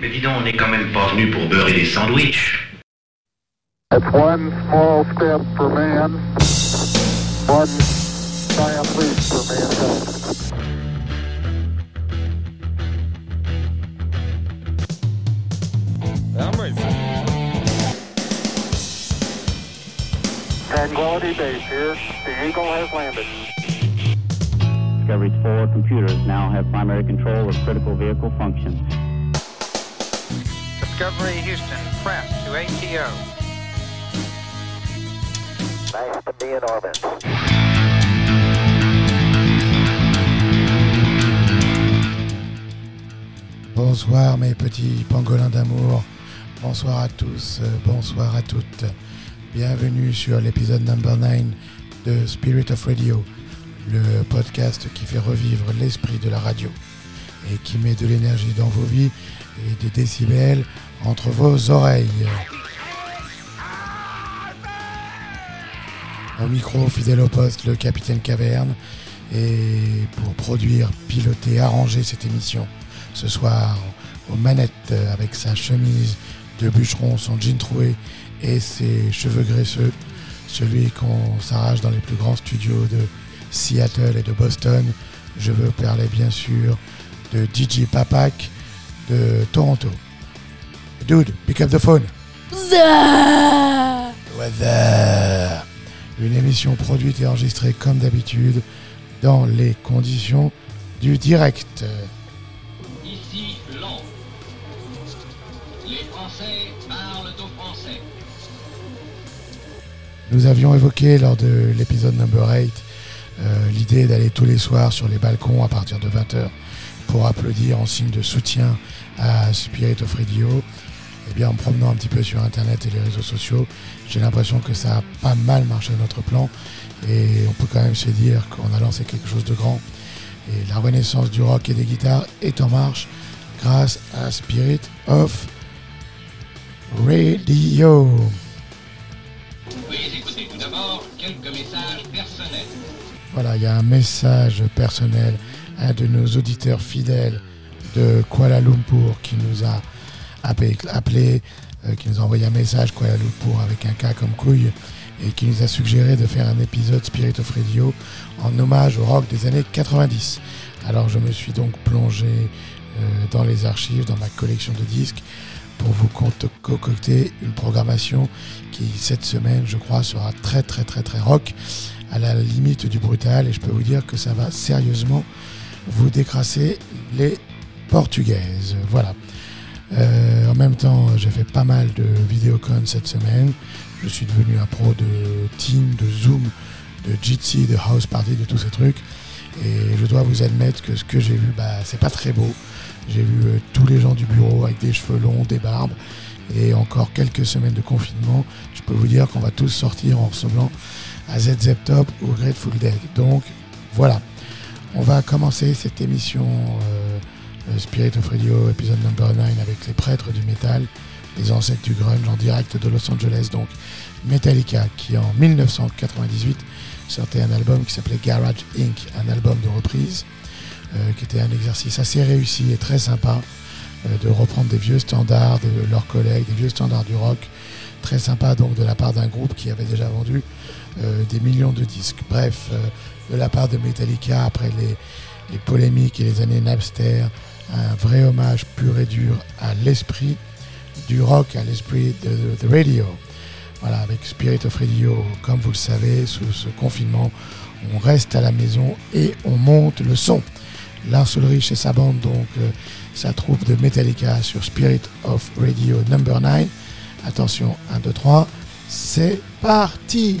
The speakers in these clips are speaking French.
Mais dis donc, on n'est quand même pas venu pour beurrer des sandwichs. That's one small step for man, one giant leap for mankind. I'm ready for Tranquility Base here. The Eagle has landed. Discovery's four computers now have primary control of critical vehicle functions. Discovery Houston, press to ATO. Nice to be in orbit. Bonsoir mes petits pangolins d'amour, bonsoir à tous, euh, bonsoir à toutes. Bienvenue sur l'épisode number 9 de Spirit of Radio, le podcast qui fait revivre l'esprit de la radio et qui met de l'énergie dans vos vies et des décibels entre vos oreilles. Au micro, fidèle au poste, le capitaine Caverne. Et pour produire, piloter, arranger cette émission, ce soir aux manettes avec sa chemise de bûcheron, son jean troué et ses cheveux graisseux, celui qu'on s'arrache dans les plus grands studios de Seattle et de Boston. Je veux parler bien sûr de DJ Papak de Toronto. Dude, pick up the phone. Weather. Une émission produite et enregistrée comme d'habitude dans les conditions du direct. Ici Londres. Les Français parlent aux Français. Nous avions évoqué lors de l'épisode number 8 euh, l'idée d'aller tous les soirs sur les balcons à partir de 20h pour applaudir en signe de soutien à Spirit of Radio. Et bien en me promenant un petit peu sur internet et les réseaux sociaux, j'ai l'impression que ça a pas mal marché notre plan et on peut quand même se dire qu'on a lancé quelque chose de grand. Et la renaissance du rock et des guitares est en marche grâce à Spirit of Radio. Veuillez écouter tout d'abord quelques messages personnels. Voilà, il y a un message personnel à un de nos auditeurs fidèles de Kuala Lumpur qui nous a appelé, euh, qui nous a envoyé un message Kuala Lumpur avec un cas comme couille et qui nous a suggéré de faire un épisode Spirit of Radio en hommage au rock des années 90. Alors je me suis donc plongé euh, dans les archives, dans ma collection de disques pour vous concocter une programmation qui cette semaine je crois sera très très très très rock à la limite du brutal et je peux vous dire que ça va sérieusement vous décrasser les portugaises. Voilà. Euh, en même temps, j'ai fait pas mal de vidéocon cette semaine. Je suis devenu un pro de Team, de Zoom, de Jitsi, de House Party, de tous ces trucs. Et je dois vous admettre que ce que j'ai vu, bah, c'est pas très beau. J'ai vu euh, tous les gens du bureau avec des cheveux longs, des barbes, et encore quelques semaines de confinement. Je peux vous dire qu'on va tous sortir en ressemblant à ZZ Top ou Grateful Dead. Donc voilà, on va commencer cette émission euh, euh, Spirit of Radio, épisode number 9, avec les prêtres du métal, les ancêtres du grunge en direct de Los Angeles. Donc Metallica, qui en 1998 sortait un album qui s'appelait Garage Inc., un album de reprise, euh, qui était un exercice assez réussi et très sympa euh, de reprendre des vieux standards de leurs collègues, des vieux standards du rock. Très sympa donc de la part d'un groupe qui avait déjà vendu des millions de disques. Bref, de la part de Metallica, après les, polémiques et les années Napster, un vrai hommage pur et dur à l'esprit du rock, à l'esprit de, de- de radio. Voilà, avec Spirit of Radio, comme vous le savez, sous ce confinement, on reste à la maison et on monte le son. Lars Ulrich et sa bande, donc euh, sa troupe de Metallica sur Spirit of Radio number 9. Attention, 1, 2, 3, c'est parti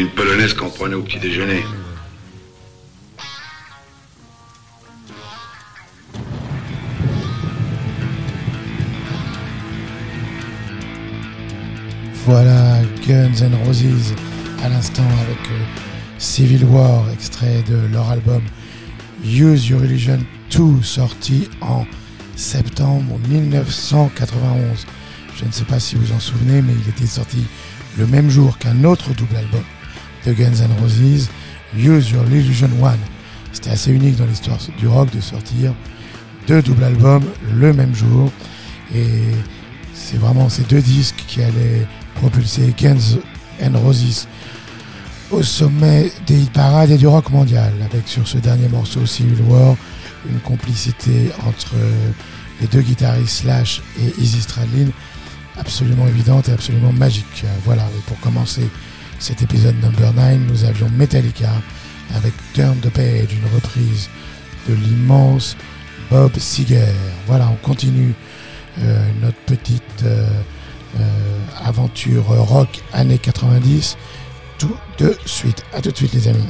Une polonaise qu'on prenait au petit déjeuner. Voilà Guns N' Roses à l'instant avec euh, Civil War, extrait de leur album Use Your Religion 2, sorti en septembre 1991. Je ne sais pas si vous en souvenez, mais il était sorti le même jour qu'un autre double album de Guns N' Roses, Use Your Religion 1. C'était assez unique dans l'histoire du rock de sortir deux doubles albums le même jour. Et c'est vraiment ces deux disques qui allaient propulser Guns N' Roses au sommet des parades et du rock mondial, avec sur ce dernier morceau Civil War une complicité entre les deux guitaristes Slash et Izzy Stradlin absolument évidente et absolument magique. Voilà, et pour commencer cet épisode number 9, nous avions Metallica avec Turn the Page, une reprise de l'immense Bob Seger. Voilà, on continue euh, notre petite euh, euh, aventure rock années 90 tout de suite. À tout de suite les amis.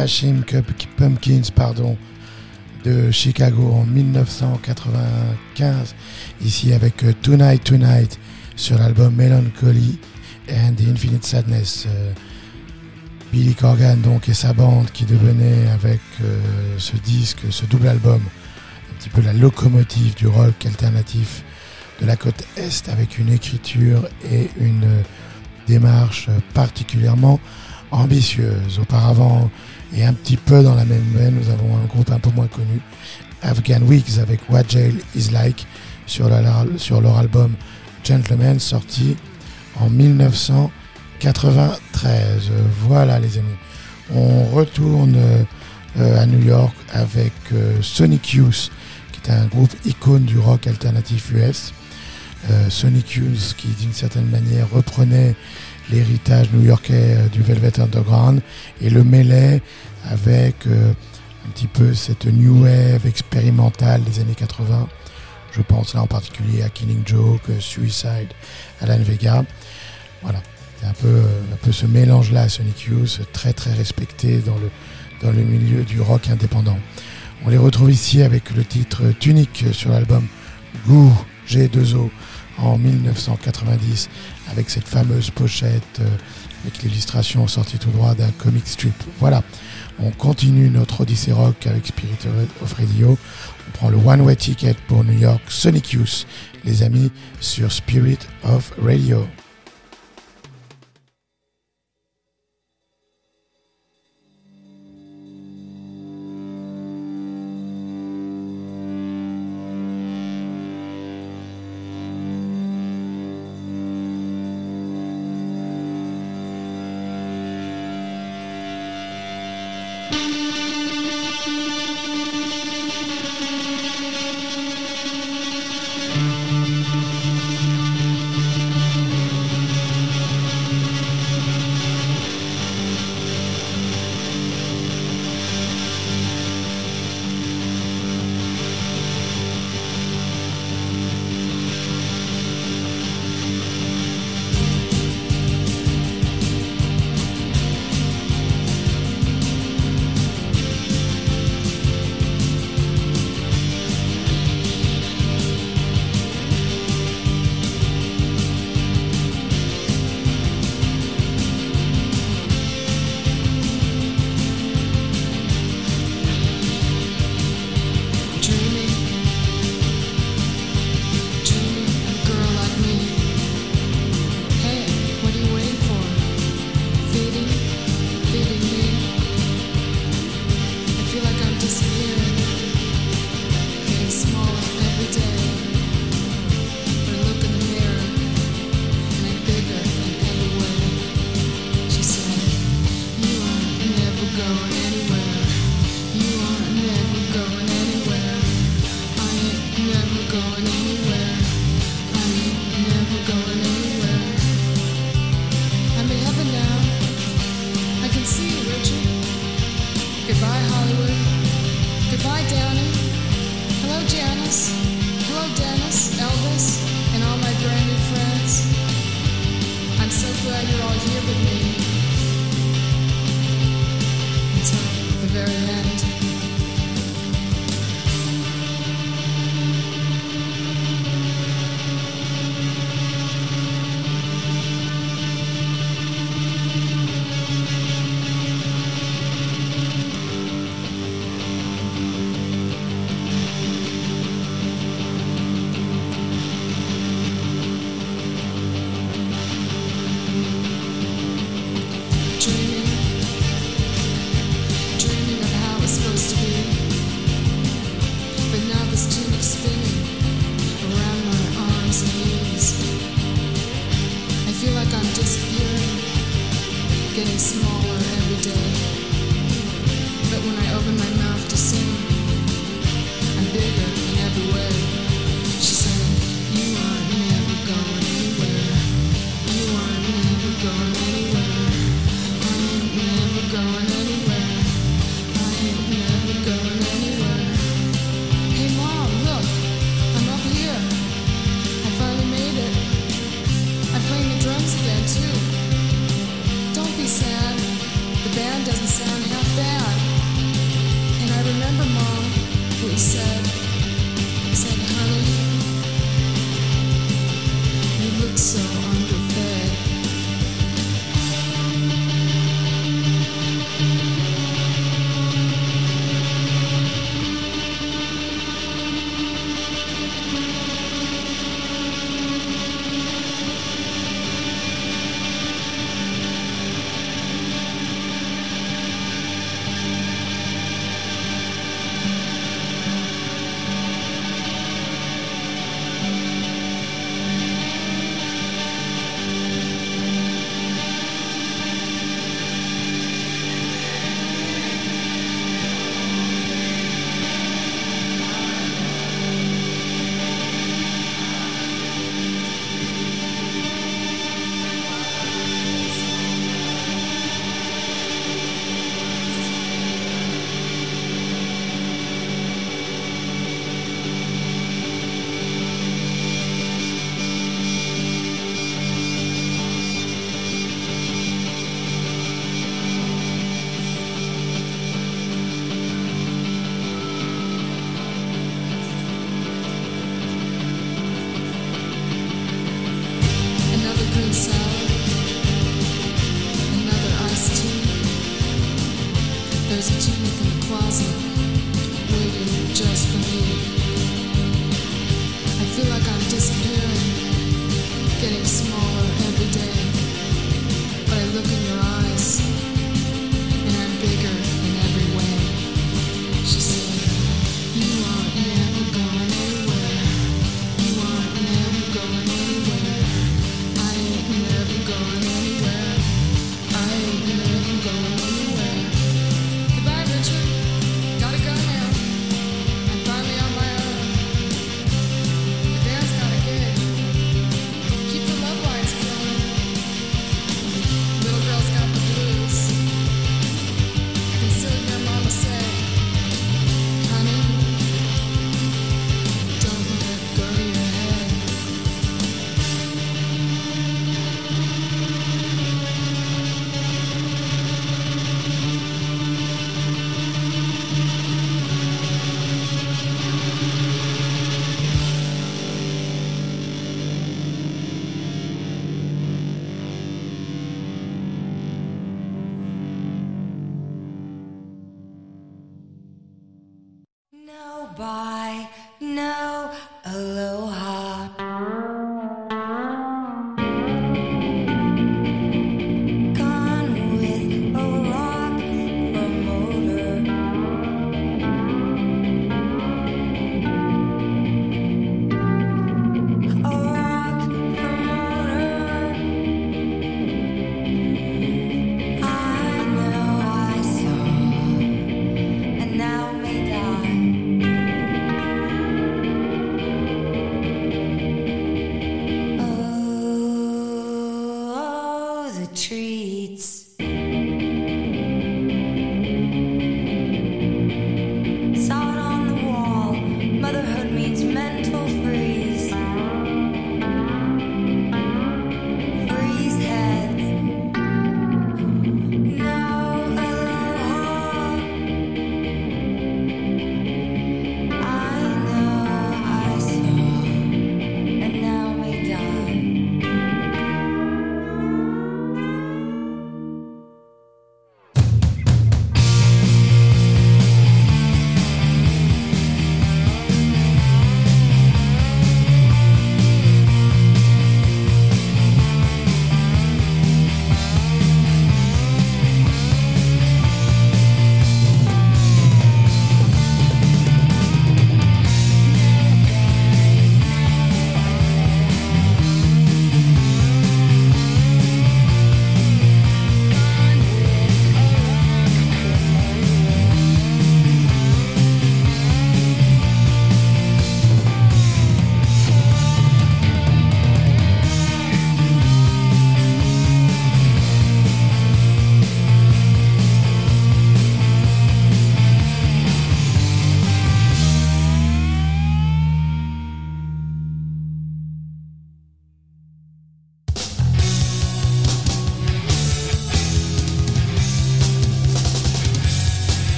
Smashing Pumpkins pardon, de Chicago en 1995, ici avec euh, Tonight Tonight sur l'album Melancholy and the Infinite Sadness. Euh, Billy Corgan donc et sa bande qui devenait avec euh, ce disque, ce double album, un petit peu la locomotive du rock alternatif de la côte Est avec une écriture et une démarche particulièrement ambitieuse. Auparavant, et un petit peu dans la même veine, nous avons un groupe un peu moins connu, Afghan Weeks avec What Jail Is Like sur, la- leur album Gentleman sorti en 1993. Voilà les amis. On retourne euh, à New York avec euh, Sonic Youth, qui est un groupe icône du rock alternatif US. Euh, Sonic Youth qui d'une certaine manière reprenait l'héritage new-yorkais euh, du Velvet Underground et le mêlait avec euh, un petit peu cette new wave expérimentale des années 80. Je pense là en particulier à Killing Joke, euh, Suicide, Alan Vega. Voilà, c'est un peu, un peu ce mélange-là, Sonic Youth, très très respecté dans le, dans le milieu du rock indépendant. On les retrouve ici avec le titre Tunique sur l'album Goo G2O en 1990 avec cette fameuse pochette euh, avec l'illustration sortie tout droit d'un comic strip. Voilà, on continue notre Odyssey Rock avec Spirit of Radio. On prend le One Way Ticket pour New York Sonic Youth, les amis, sur Spirit of Radio.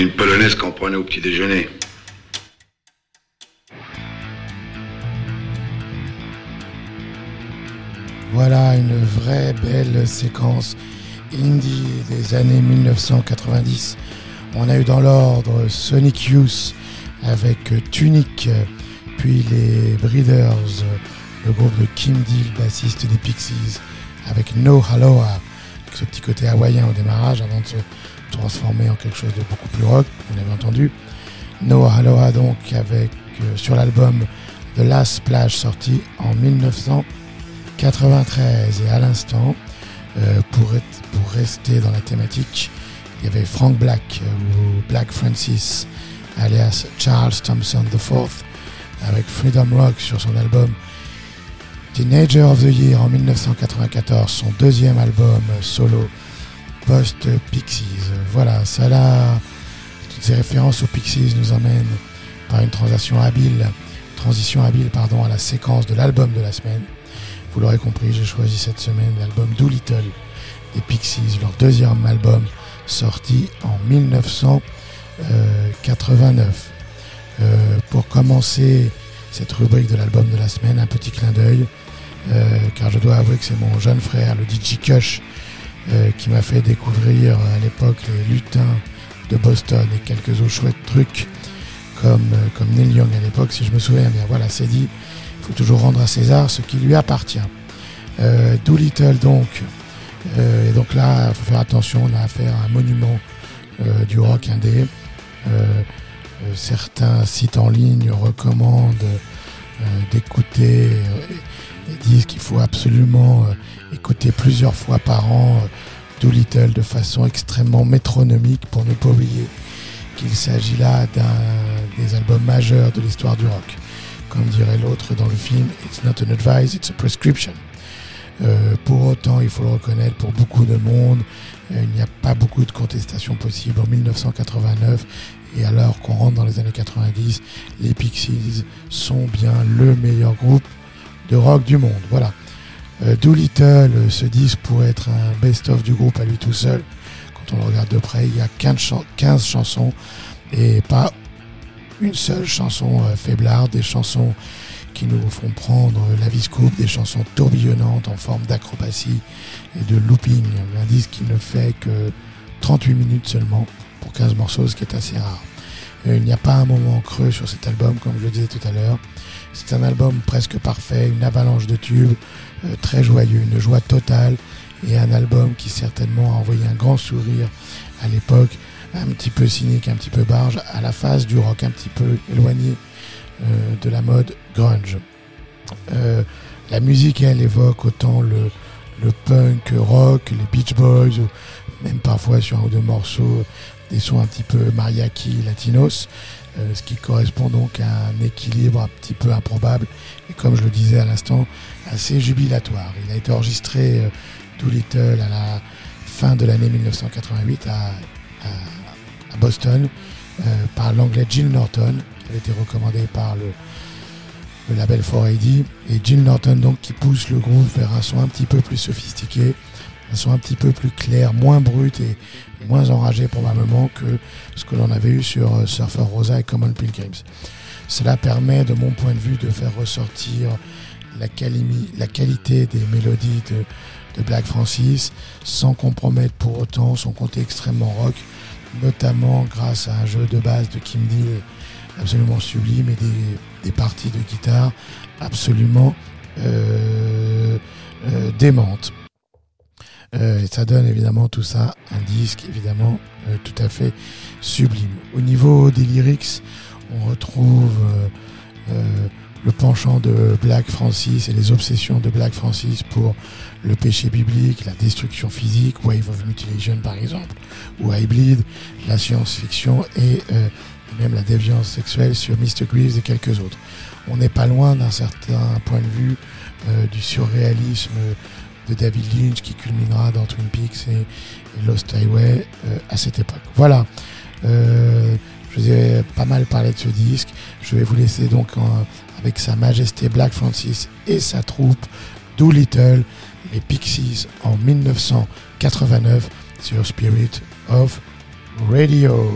Une polonaise qu'on prenait au petit déjeuner. Voilà une vraie belle séquence indie des années 1990. On a eu dans l'ordre Sonic Youth avec Tunic, puis les Breeders, le groupe de Kim Deal, bassiste des Pixies, avec No Aloha, avec ce petit côté hawaïen au démarrage avant de se transformer en quelque chose de beaucoup plus rock, vous l'avez entendu. No Aloha donc avec euh, sur l'album The Last Splash sorti en 1993 et à l'instant euh, pour, pour rester dans la thématique il y avait Frank Black euh, ou Black Francis alias Charles Thompson IV avec Freedom Rock sur son album Teenager of the Year en 1994 son deuxième album solo post Pixies voilà ça là toutes ces références aux Pixies nous emmènent par une transition habile, transition habile pardon, à la séquence de l'album de la semaine. Vous l'aurez compris, j'ai choisi cette semaine l'album Doolittle des Pixies, leur deuxième album sorti en 1989. Euh, pour commencer cette rubrique de l'album de la semaine, un petit clin d'œil, euh, car je dois avouer que c'est mon jeune frère, le DJ Kush, euh, qui m'a fait découvrir à l'époque les lutins de Boston et quelques autres chouettes trucs comme, euh, comme Neil Young à l'époque, si je me souviens bien. Voilà, c'est dit, il faut toujours rendre à César ce qui lui appartient. Euh, Doolittle donc, euh, et donc là, il faut faire attention, on a affaire à un monument euh, du rock indé. Certains sites en ligne recommandent d'écouter des disques qu'il faut absolument écouter plusieurs fois par an euh, Doolittle de façon extrêmement métronomique pour ne pas oublier qu'il s'agit là d'un des albums majeurs de l'histoire du rock. Comme dirait l'autre dans le film, It's not an advice, it's a prescription. Euh, pour autant, il faut le reconnaître, pour beaucoup de monde, euh, il n'y a pas beaucoup de contestation possible. En 1989, et alors qu'on rentre dans les années 90, les Pixies sont bien le meilleur groupe de rock du monde. Voilà. Euh, Doolittle, euh, ce disque pourrait être un best-of du groupe à lui tout seul. Quand on le regarde de près, il y a 15, chan- 15 chansons et pas une seule chanson euh, faiblarde, des chansons qui nous font prendre la vie scoop, des chansons tourbillonnantes en forme d'acrobatie et de looping. Un disque qui ne fait que 38 minutes seulement pour 15 morceaux, ce qui est assez rare. Il n'y a pas un moment creux sur cet album, comme je le disais tout à l'heure. C'est un album presque parfait, une avalanche de tubes, très joyeux, une joie totale, et un album qui certainement a envoyé un grand sourire à l'époque, un petit peu cynique, un petit peu barge, à la face du rock un petit peu éloigné euh, de la mode grunge. Euh, la musique, elle évoque autant le, le punk rock, les Beach Boys, même parfois sur un ou deux morceaux, des sons un petit peu mariachi, latinos, euh, ce qui correspond donc à un équilibre un petit peu improbable et comme je le disais à l'instant, assez jubilatoire. Il a été enregistré euh, Doolittle à la fin de l'année 1988 à, à- à Boston euh, par l'anglais Jill Norton, qui avait été recommandé par le, le label 4AD. Et Jill Norton donc qui pousse le groupe vers un son un petit peu plus sophistiqué, un son un petit peu plus clair, moins brut et moins enragé probablement que ce que l'on avait eu sur euh, Surfer Rosa et Common Pilgrims. Cela permet, de mon point de vue, de faire ressortir la, qualité des mélodies de, Black Francis sans compromettre pour autant son côté extrêmement rock, notamment grâce à un jeu de base de Kim Deal absolument sublime et des, parties de guitare absolument euh, euh, démentes. Euh, et ça donne évidemment tout ça un disque évidemment euh, tout à fait sublime. Au niveau des lyrics, on retrouve le penchant de Black Francis et les obsessions de Black Francis pour le péché biblique, la destruction physique, Wave of Mutilation par exemple, ou Bleed, la science-fiction et euh, même la déviance sexuelle sur Mr. Greaves et quelques autres. On n'est pas loin d'un certain point de vue euh, du surréalisme de David Lynch qui culminera dans Twin Peaks et, et Lost Highway euh, à cette époque. Voilà. Euh, je vous ai pas mal parlé de ce disque. Je vais vous laisser donc en- avec sa majesté Black Francis et sa troupe Doolittle, les Pixies en 1989 sur Spirit of Radio.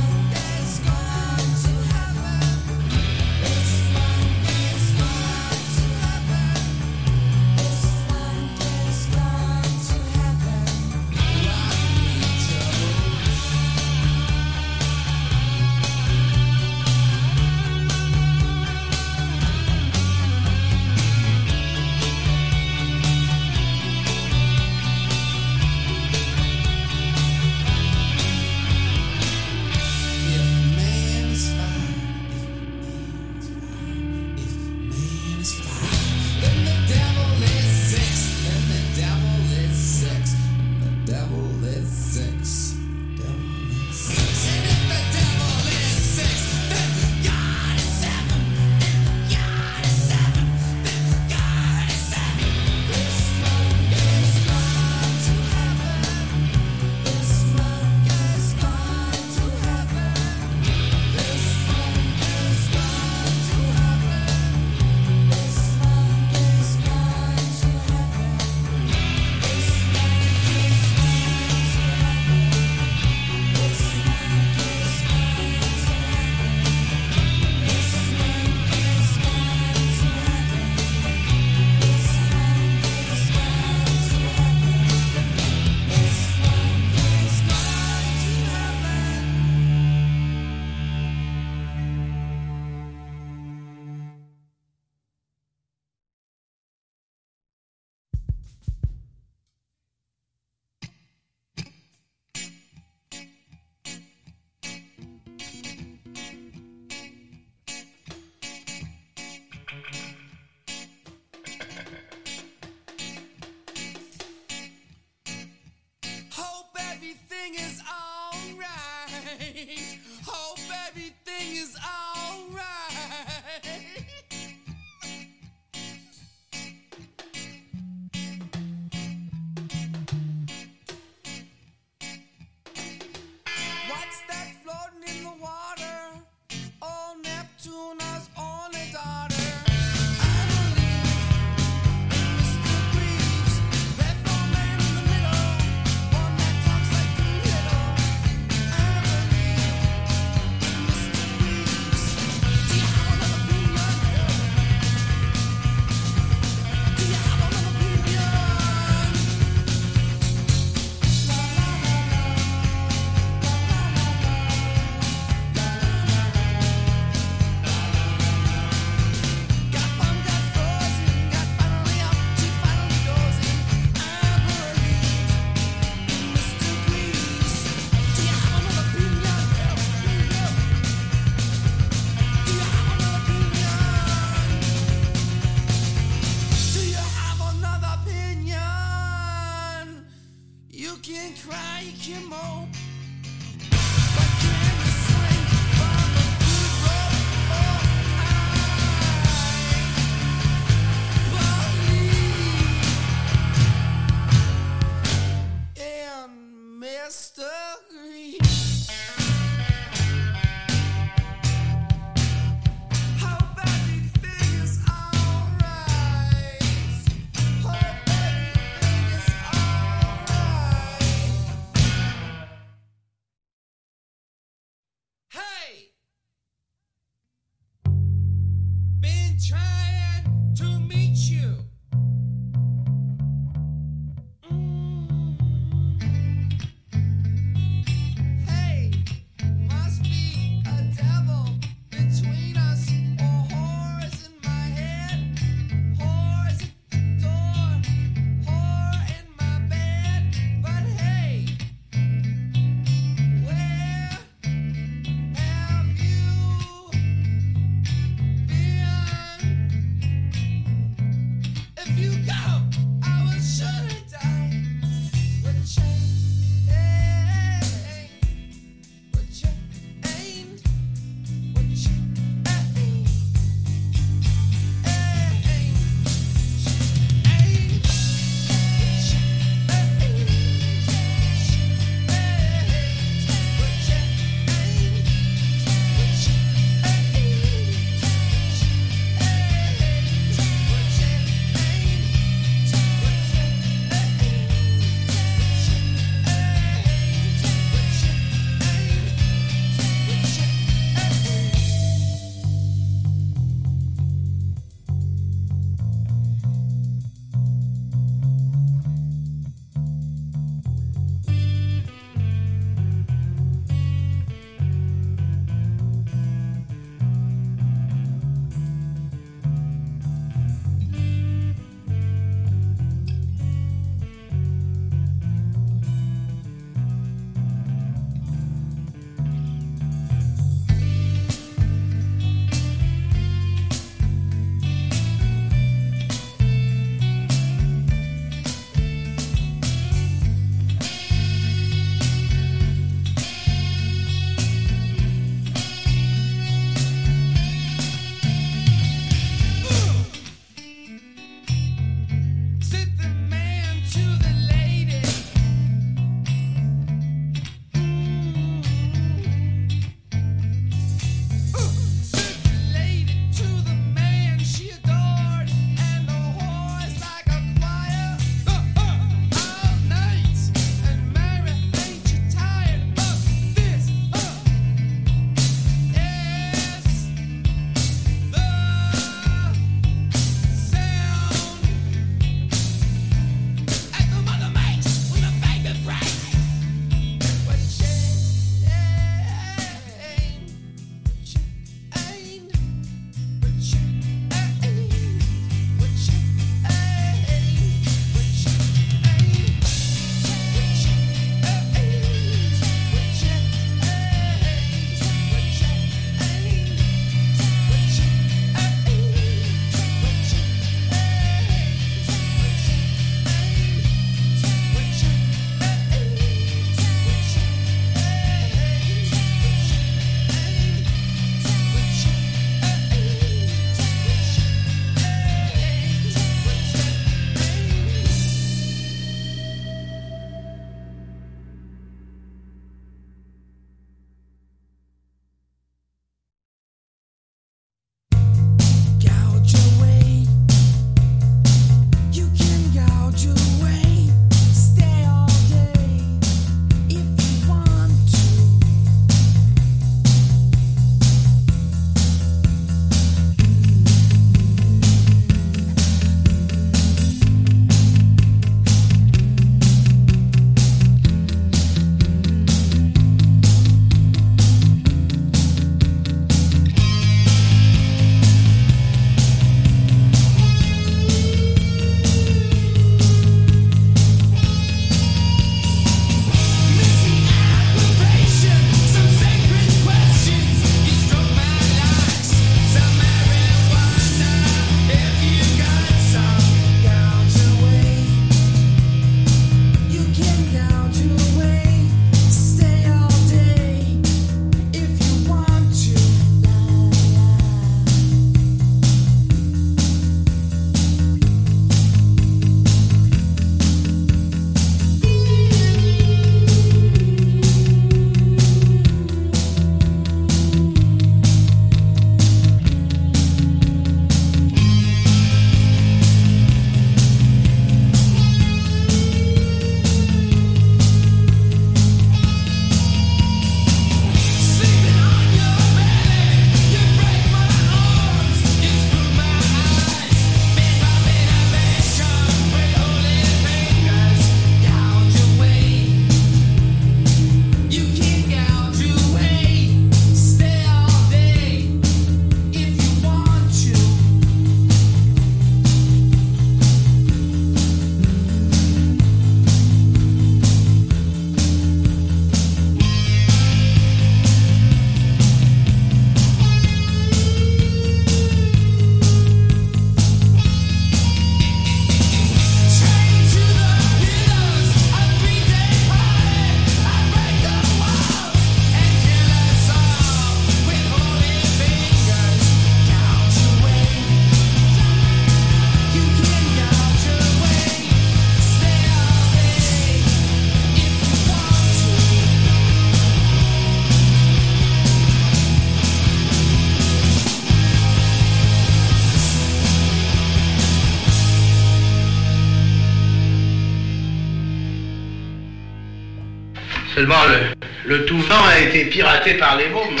Le, tout vent a été piraté par les mômes.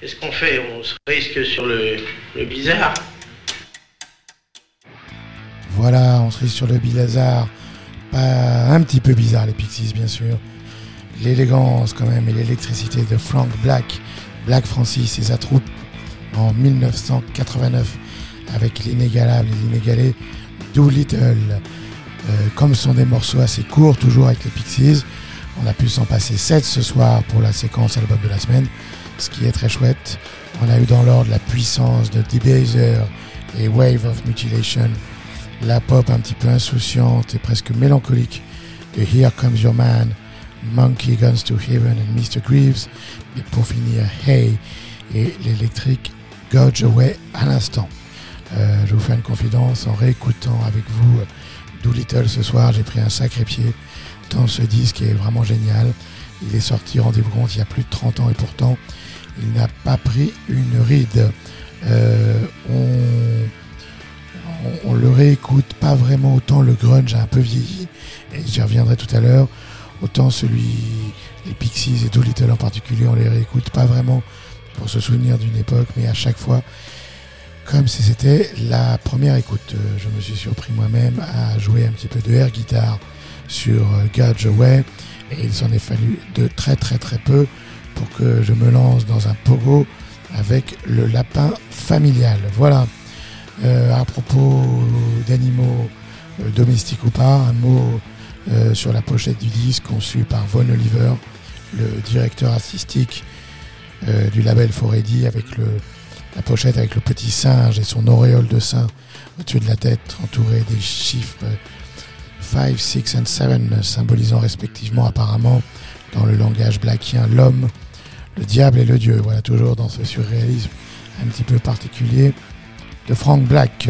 Qu'est-ce qu'on fait? On se risque sur le, le bizarre. Voilà, on se risque sur le Bilazar. Pas un petit peu bizarre, les Pixies, bien sûr. L'élégance, quand même, et l'électricité de Frank Black, Black Francis et sa troupe en 1989 avec l'inégalable et l'inégalé Doolittle. Euh, comme ce sont des morceaux assez courts, toujours avec les Pixies, on a pu s'en passer 7 ce soir pour la séquence album de la semaine, ce qui est très chouette. On a eu dans l'ordre la puissance de Debaser et Wave of Mutilation, la pop un petit peu insouciante et presque mélancolique de Here Comes Your Man, Monkey Guns to Heaven and Mr. Greaves, et pour finir Hey et l'électrique Gouge Away à l'instant. Euh, je vous fais une confidence en réécoutant avec vous euh, Doolittle ce soir, j'ai pris un sacré pied ce disque est vraiment génial. Il est sorti, rendez-vous compte, il y a plus de 30 ans et pourtant il n'a pas pris une ride. Euh, on, on, on le réécoute pas vraiment autant le grunge a un peu vieilli et j'y reviendrai tout à l'heure. Autant celui, les Pixies et Doolittle en particulier, on les réécoute pas vraiment pour se souvenir d'une époque, mais à chaque fois, comme si c'était la première écoute. Euh, Je me suis surpris moi-même à jouer un petit peu de air guitare sur euh, Gouge Away et il s'en est fallu de très très très peu pour que je me lance dans un pogo avec le lapin familial. Voilà. Euh, à propos d'animaux euh, domestiques ou pas, un mot sur la pochette du disque conçu par Von Oliver, le directeur artistique du label Foredi, avec la pochette avec le petit singe et son auréole de sein au-dessus de la tête, entouré des chiffres 5, 6 et 7, symbolisant respectivement apparemment dans le langage blackien l'homme, le diable et le dieu. Voilà, toujours dans ce surréalisme un petit peu particulier de Frank Black.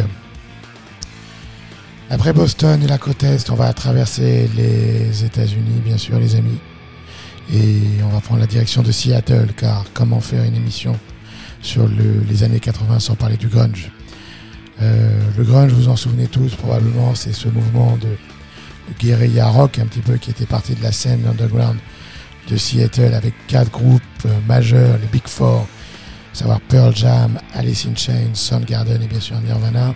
Après Boston et la côte Est, on va traverser les États-Unis, bien sûr, les amis. Et on va prendre la direction de Seattle, car comment faire une émission sur le- les années 80 sans parler du grunge? Euh, Le grunge, vous en souvenez tous probablement, c'est ce mouvement de guérilla rock un petit peu qui était parti de la scène underground de Seattle avec quatre groupes euh, majeurs, les Big Four, à savoir Pearl Jam, Alice in Chains, Soundgarden et bien sûr Nirvana,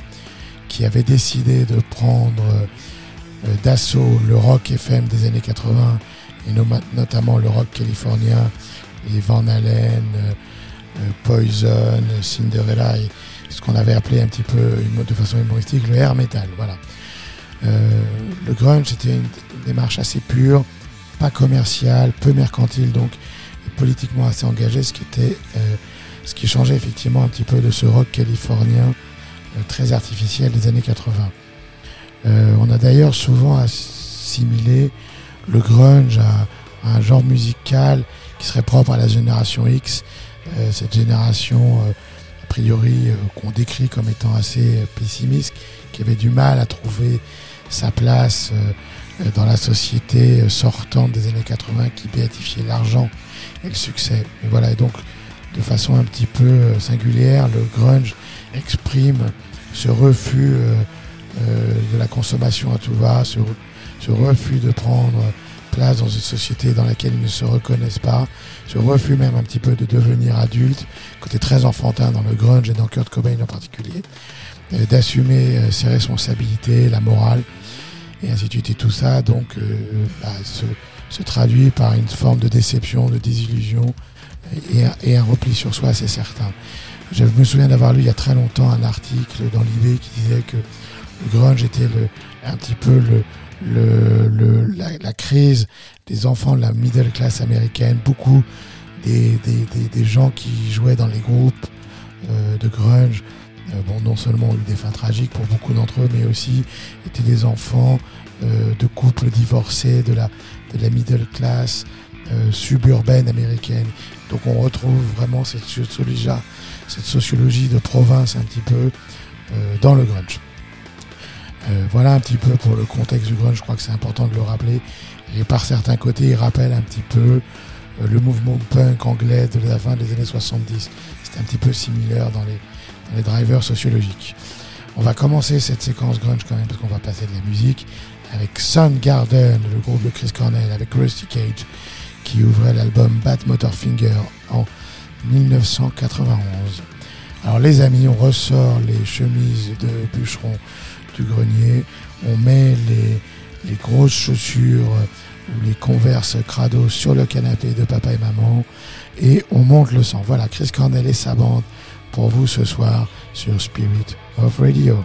qui avaient décidé de prendre euh, d'assaut le rock FM des années 80 et no- notamment le rock californien, les Van Halen, euh, Poison, Cinderella, et ce qu'on avait appelé un petit peu de façon humoristique le air metal. Voilà. Euh, le grunge c'était une, démarche assez pure, pas commerciale, peu mercantile donc politiquement assez engagée, ce qui était euh, ce qui changeait effectivement un petit peu de ce rock californien euh, très artificiel des années 80. Euh, on a d'ailleurs souvent assimilé le grunge à, un genre musical qui serait propre à la génération X, euh, cette génération euh, a priori qu'on décrit comme étant assez pessimiste, qui avait du mal à trouver sa place euh, euh, dans la société euh, sortante des années 80 qui béatifiait l'argent et le succès. Et voilà, et donc de façon un petit peu singulière, le grunge exprime ce refus de la consommation à tout va, ce, ce refus de prendre place dans une société dans laquelle ils ne se reconnaissent pas, ce refus même un petit peu de devenir adulte, côté très enfantin dans le grunge et dans Kurt Cobain en particulier, d'assumer euh, ses responsabilités, la morale, et ainsi de suite. Et tout ça, donc, euh, bah, se, traduit par une forme de déception, de désillusion et, un- repli sur soi, c'est certain. Je me souviens d'avoir lu il y a très longtemps un article dans l'IB qui disait que le grunge était un petit peu la, crise des enfants de la middle class américaine. Beaucoup des, gens qui jouaient dans les groupes euh, de grunge, euh, bon, non seulement ont eu des fins tragiques pour beaucoup d'entre eux, mais aussi étaient des enfants euh, de couples divorcés, de la, de la middle class euh, suburbaine américaine. Donc on retrouve vraiment cette sociologie, cette sociologie de province un petit peu euh, dans le grunge. Euh, voilà un petit peu pour le contexte du grunge, je crois que c'est important de le rappeler. Et par certains côtés, il rappelle un petit peu euh, le mouvement punk anglais de la fin des années 70. C'est un petit peu similaire dans les, les drivers sociologiques. On va commencer cette séquence grunge quand même parce qu'on va passer de la musique avec Soundgarden, le groupe de Chris Cornell, avec Rusty Cage, qui ouvrait l'album Bat Motorfinger en 1991. Alors les amis, on ressort les chemises de bûcheron du grenier, on met les, les grosses chaussures ou les converses crado sur le canapé de papa et maman et on monte le sang. Voilà, Chris Cornell et sa bande pour vous ce soir sur Spirit of Radio.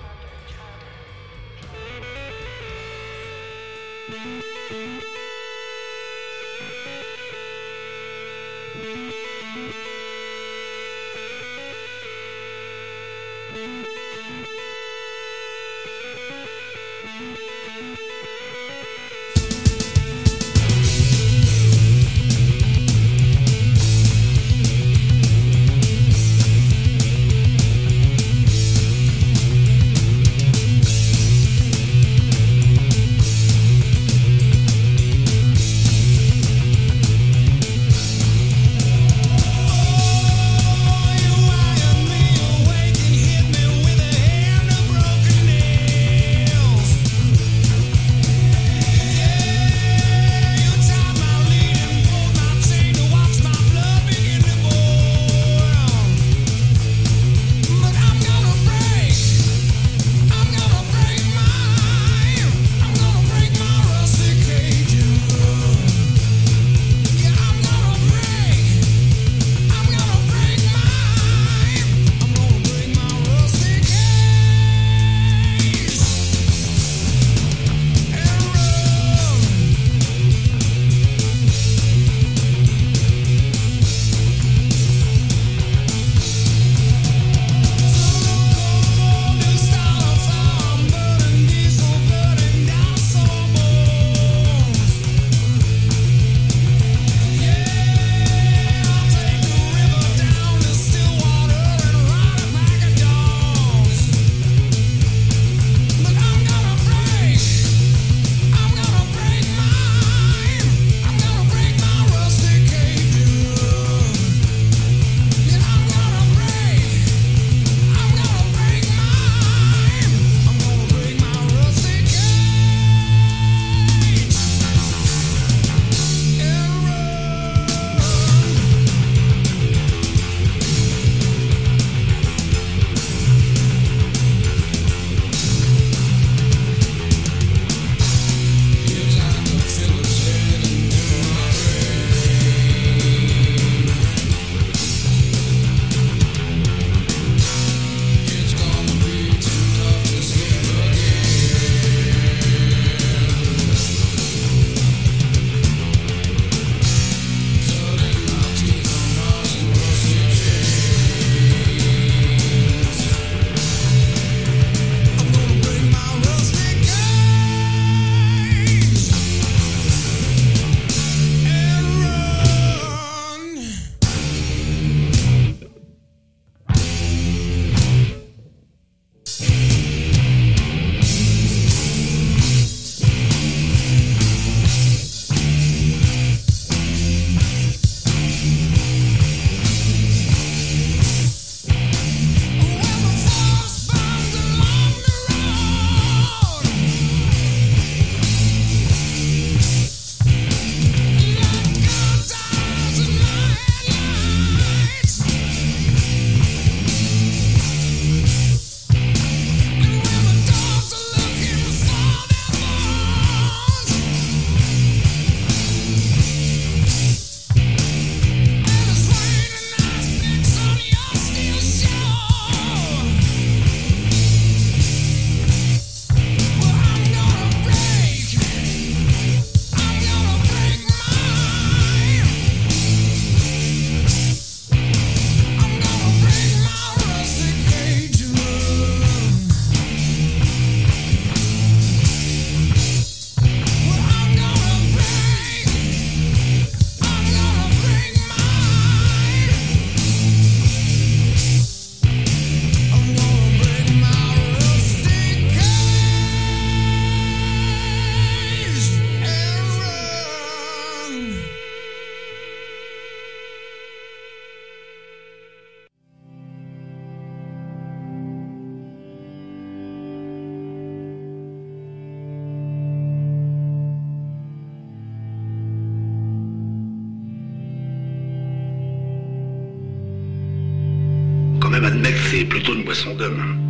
Plutôt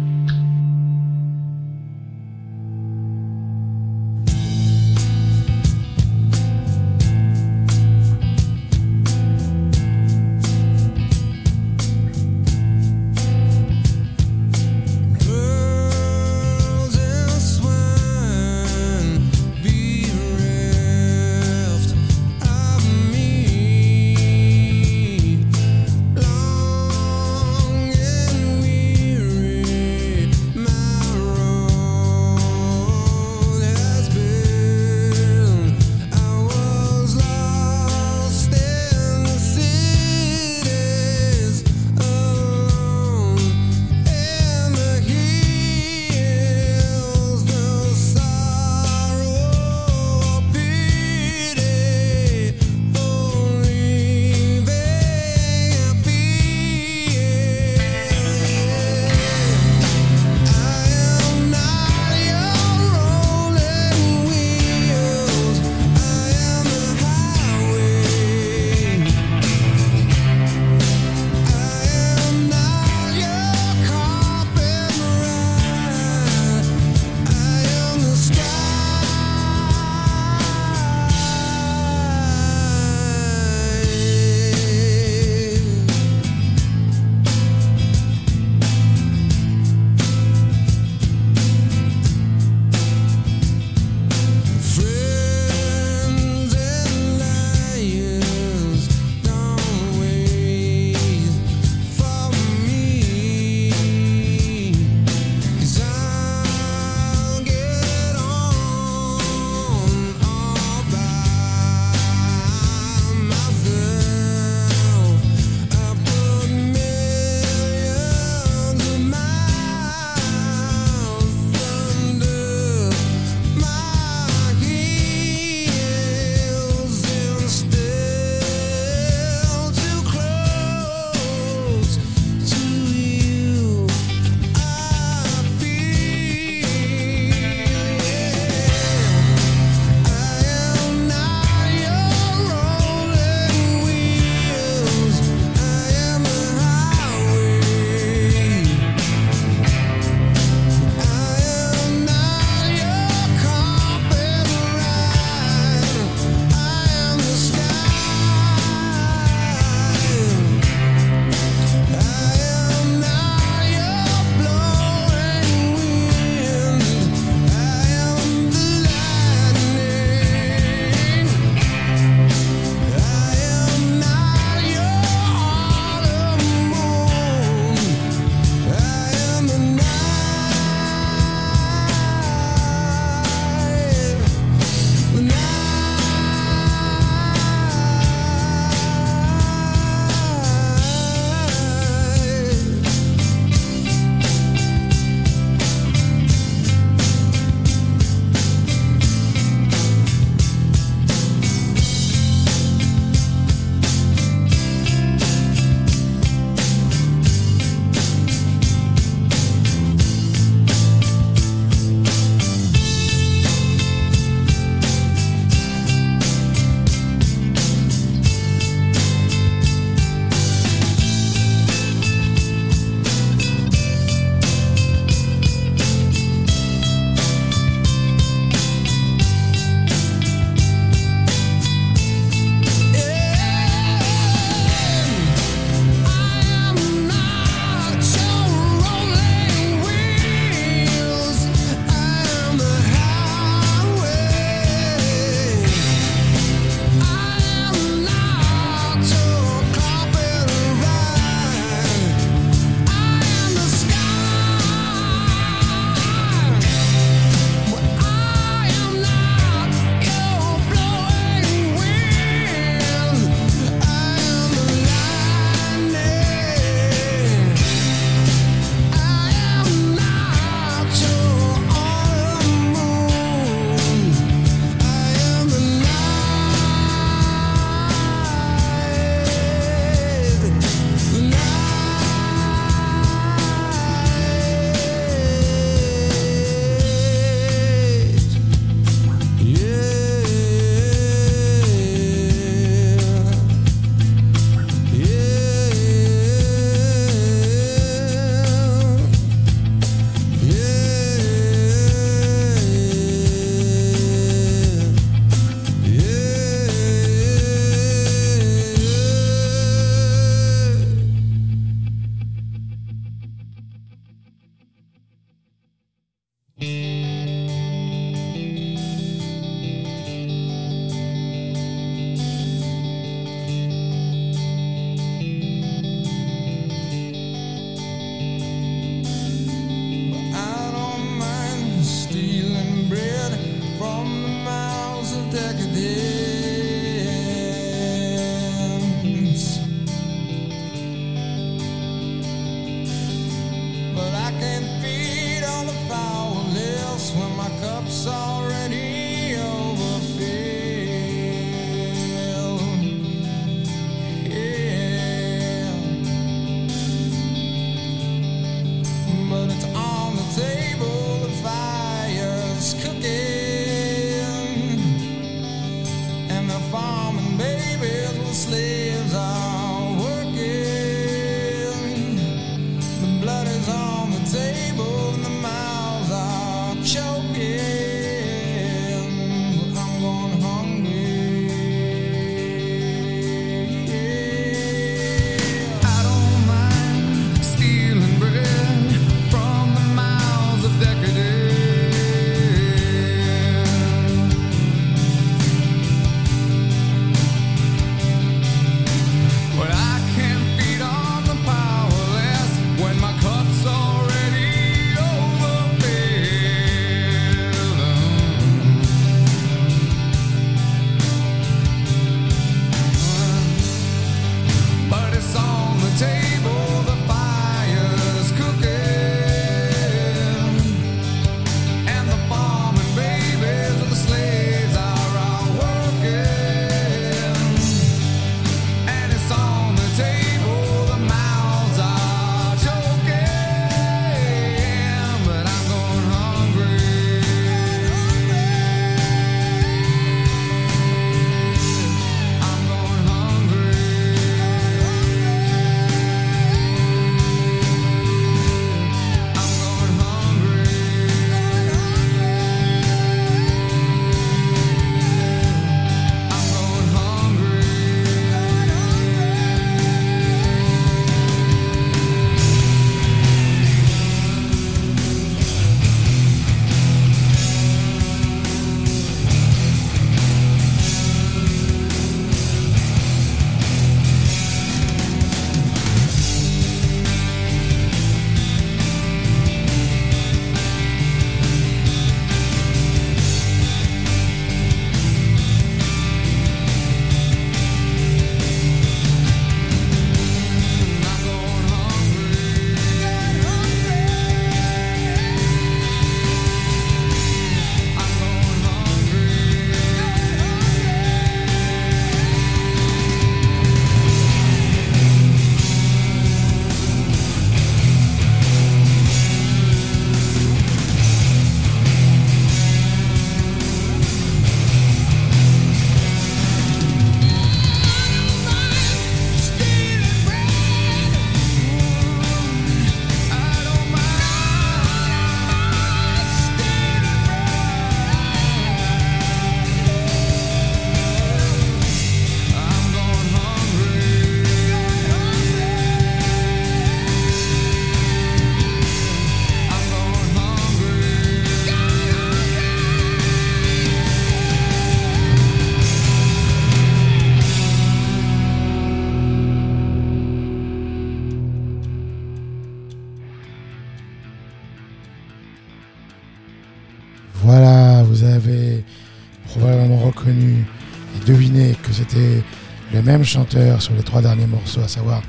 le même chanteur sur les trois derniers morceaux, à savoir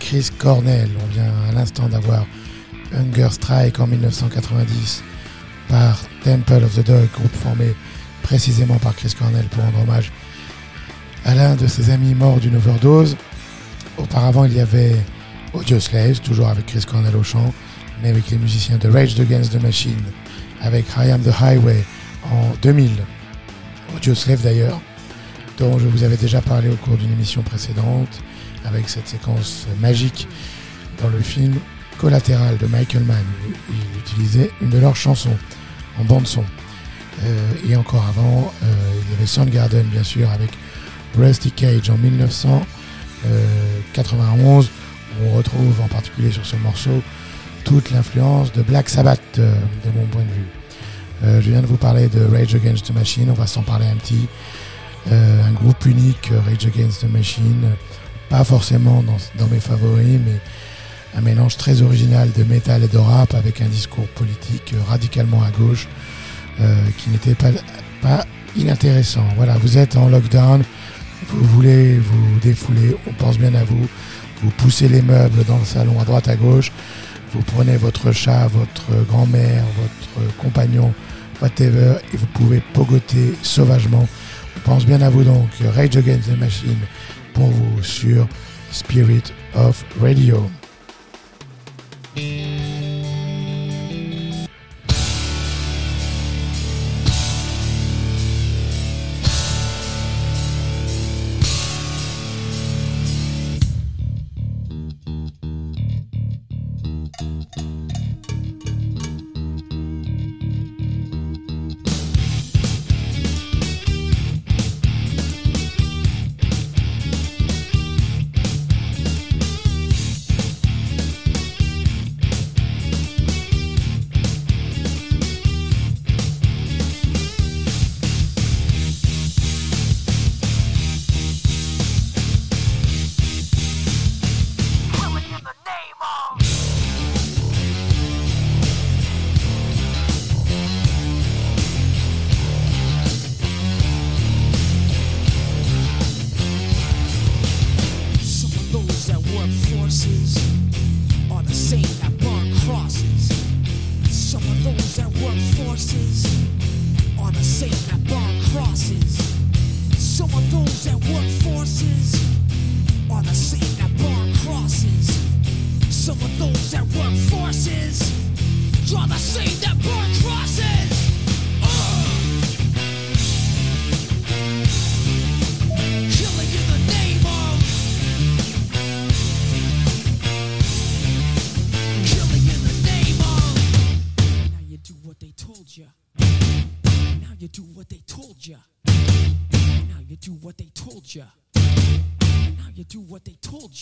Chris Cornell. On vient à l'instant d'avoir Hunger Strike en 1990 par Temple of the Dog, groupe formé précisément par Chris Cornell pour rendre hommage à l'un de ses amis mort d'une overdose. Auparavant, il y avait Audio Slaves, toujours avec Chris Cornell au chant, mais avec les musiciens de Rage Against the Machine, avec I Am the Highway en 2000. Audio Slave d'ailleurs, dont je vous avais déjà parlé au cours d'une émission précédente, avec cette séquence magique dans le film Collatéral de Michael Mann, où il utilisait une de leurs chansons en bande-son. Euh, et encore avant, euh, il y avait Soundgarden, bien sûr, avec Rusty Cage en 1991, où on retrouve en particulier sur ce morceau toute l'influence de Black Sabbath, euh, de mon point de vue. Euh, je viens de vous parler de Rage Against the Machine, on va s'en parler un petit. Euh, un groupe unique, euh, Rage Against the Machine, pas forcément dans, dans, mes favoris, mais un mélange très original de métal et de rap avec un discours politique euh, radicalement à gauche qui n'était pas, pas inintéressant. Voilà, vous êtes en lockdown, vous voulez vous défouler, on pense bien à vous, vous poussez les meubles dans le salon à droite à gauche, vous prenez votre chat, votre grand-mère, votre compagnon, whatever, et vous pouvez pogoter sauvagement. Pense bien à vous donc. Rage Against the Machine pour vous sur Spirit of Radio.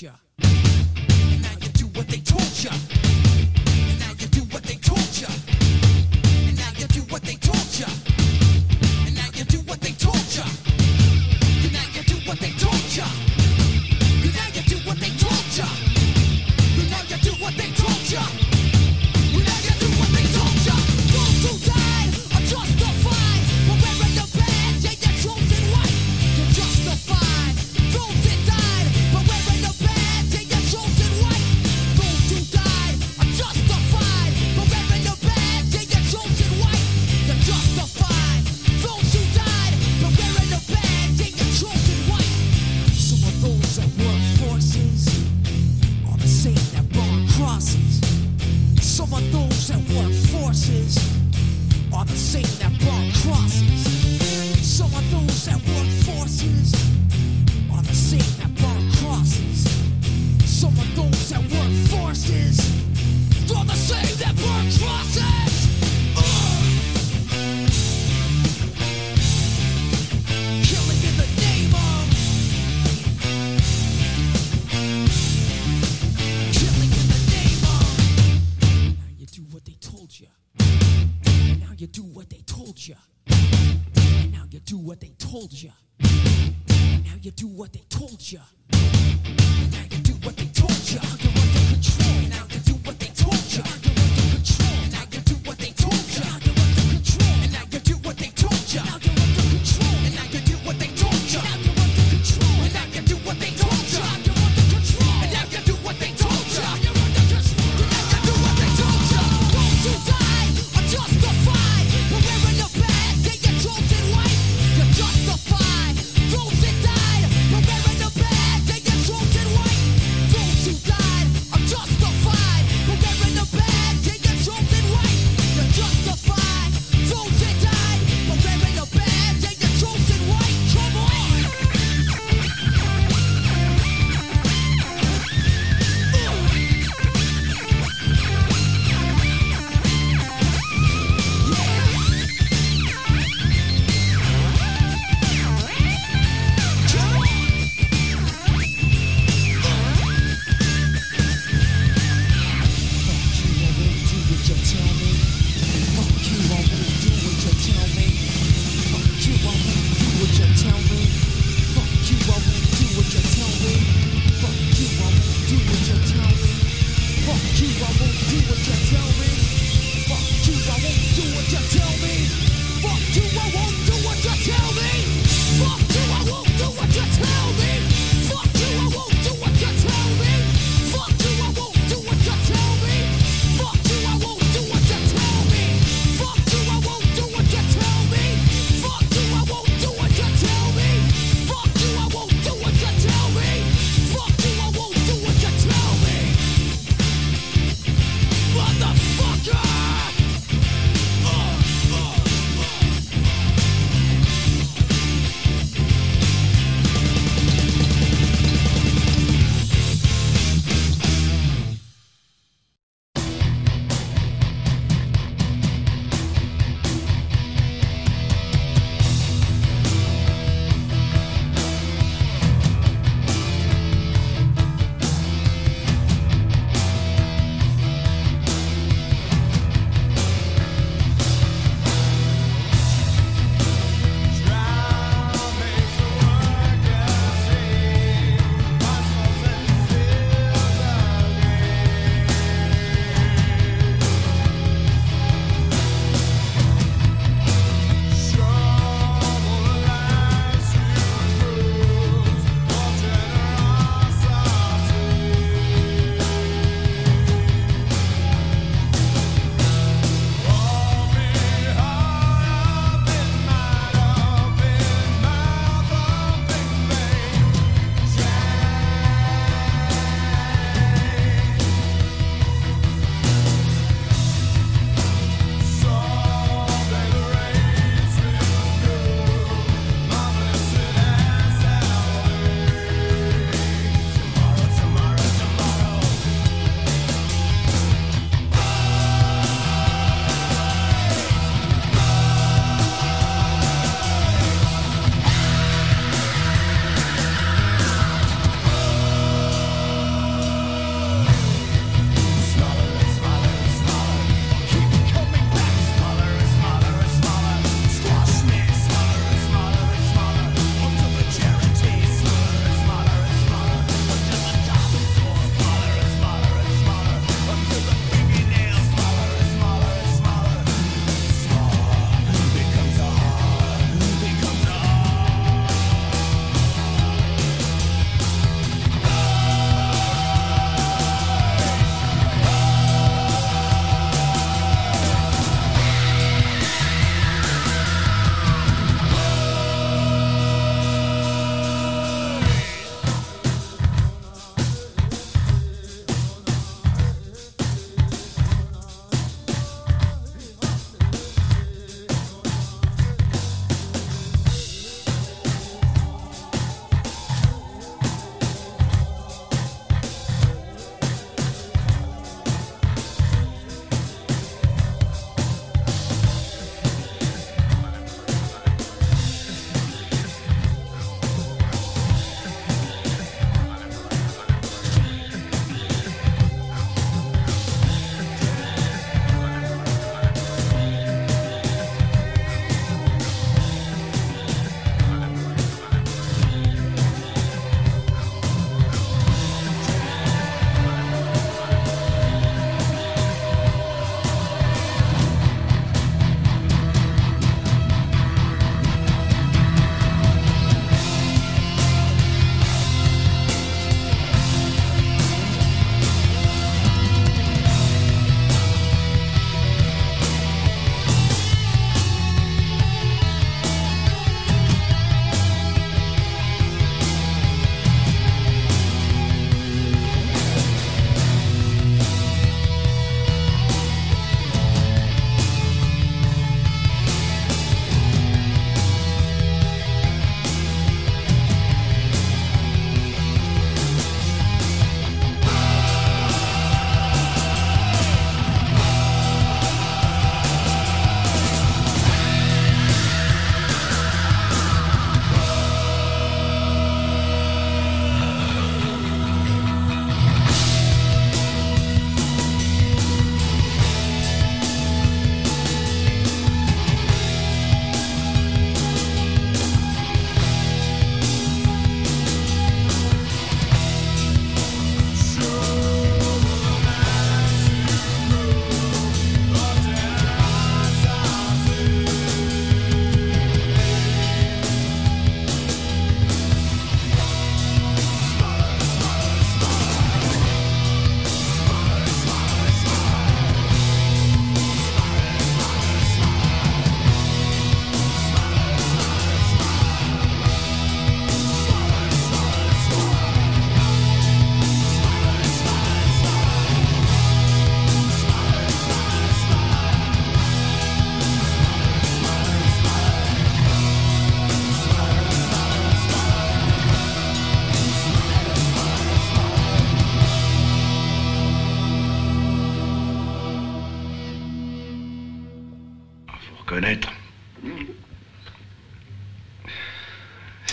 you.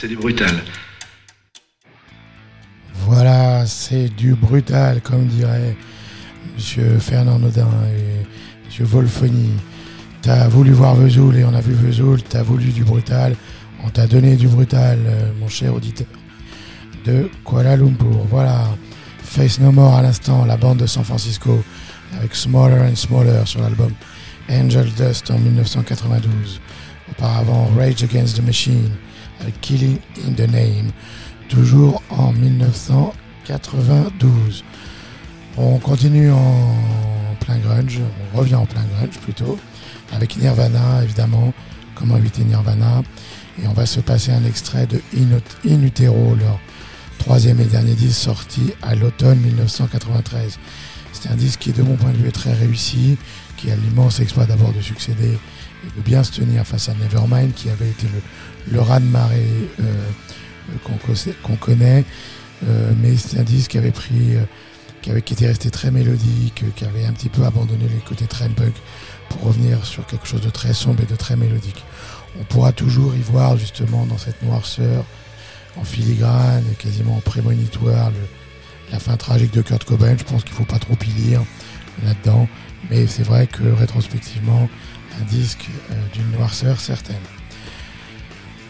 Du brutal. Voilà, c'est du brutal, comme dirait Monsieur Fernand Nodin et Monsieur Wolfoni. T'as voulu voir Vesoul et on a vu Vesoul, t'as voulu du brutal, on t'a donné du brutal, euh, mon cher auditeur de Kuala Lumpur. Voilà, Face No More à l'instant, la bande de San Francisco, avec Smaller and Smaller sur l'album Angel Dust en 1992. Auparavant, Rage Against the Machine, Killing in the Name, toujours en 1992. On continue en plein grunge, on revient en plein grunge plutôt, avec Nirvana évidemment, comment éviter Nirvana. Et on va se passer un extrait de In, Utero, leur troisième et dernier disque sorti à l'automne 1993. C'est un disque qui, de mon point de vue, est très réussi, qui a l'immense exploit d'abord de succéder et de bien se tenir face à Nevermind, qui avait été le, le raz-de-marée euh, qu'on co- qu'on connaît. Euh, mais c'est un disque qui avait pris, euh, qui, était resté très mélodique, qui avait un petit peu abandonné les côtés très punk pour revenir sur quelque chose de très sombre et de très mélodique. On pourra toujours y voir justement dans cette noirceur, en filigrane, et quasiment en prémonitoire, la fin tragique de Kurt Cobain. Je pense qu'il ne faut pas trop y lire là-dedans, mais c'est vrai que rétrospectivement, un disque d'une noirceur certaine.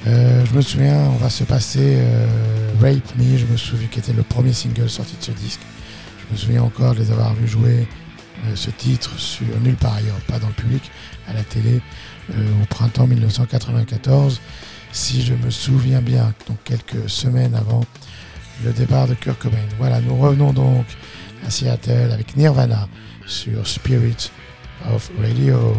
Euh, je me souviens, on va se passer euh, Rape Me, je me souviens qui était le premier single sorti de ce disque. Je me souviens encore de les avoir vus jouer euh, ce titre sur nulle part ailleurs, pas dans le public, à la télé, au printemps 1994, si je me souviens bien, donc quelques semaines avant le départ de Kurt Cobain. Voilà, nous revenons donc à Seattle avec Nirvana sur Spirit of Radio.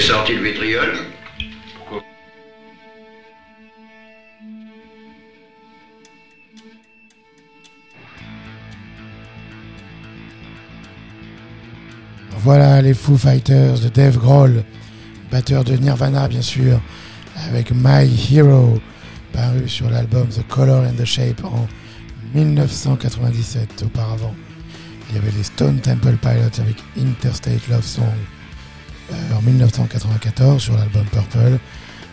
Sorti le vitriol Voilà les Foo Fighters de Dave Grohl, batteur de Nirvana bien sûr, avec My Hero, paru sur l'album The Color and the Shape en 1997 auparavant. Il y avait les Stone Temple Pilots avec Interstate Love Song en 1994 sur l'album Purple,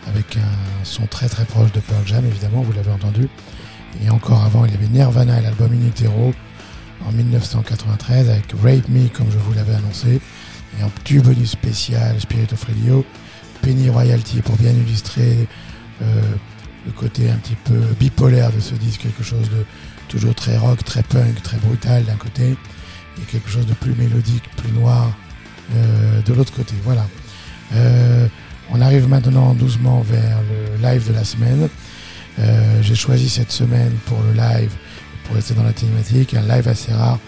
avec un son très très proche de Pearl Jam évidemment, vous l'avez entendu. Et encore avant, il y avait Nirvana l'album In Utero en 1993 avec Rape Me comme je vous l'avais annoncé et en petit bonus spécial Spirit of Radio Penny Royalty pour bien illustrer euh, le côté un petit peu bipolaire de ce disque quelque chose de toujours très rock très punk très brutal d'un côté et quelque chose de plus mélodique plus noir euh, de l'autre côté voilà Euh, on arrive maintenant doucement vers le live de la semaine Euh, j'ai choisi cette semaine pour le live pour rester dans la thématique, un live assez rare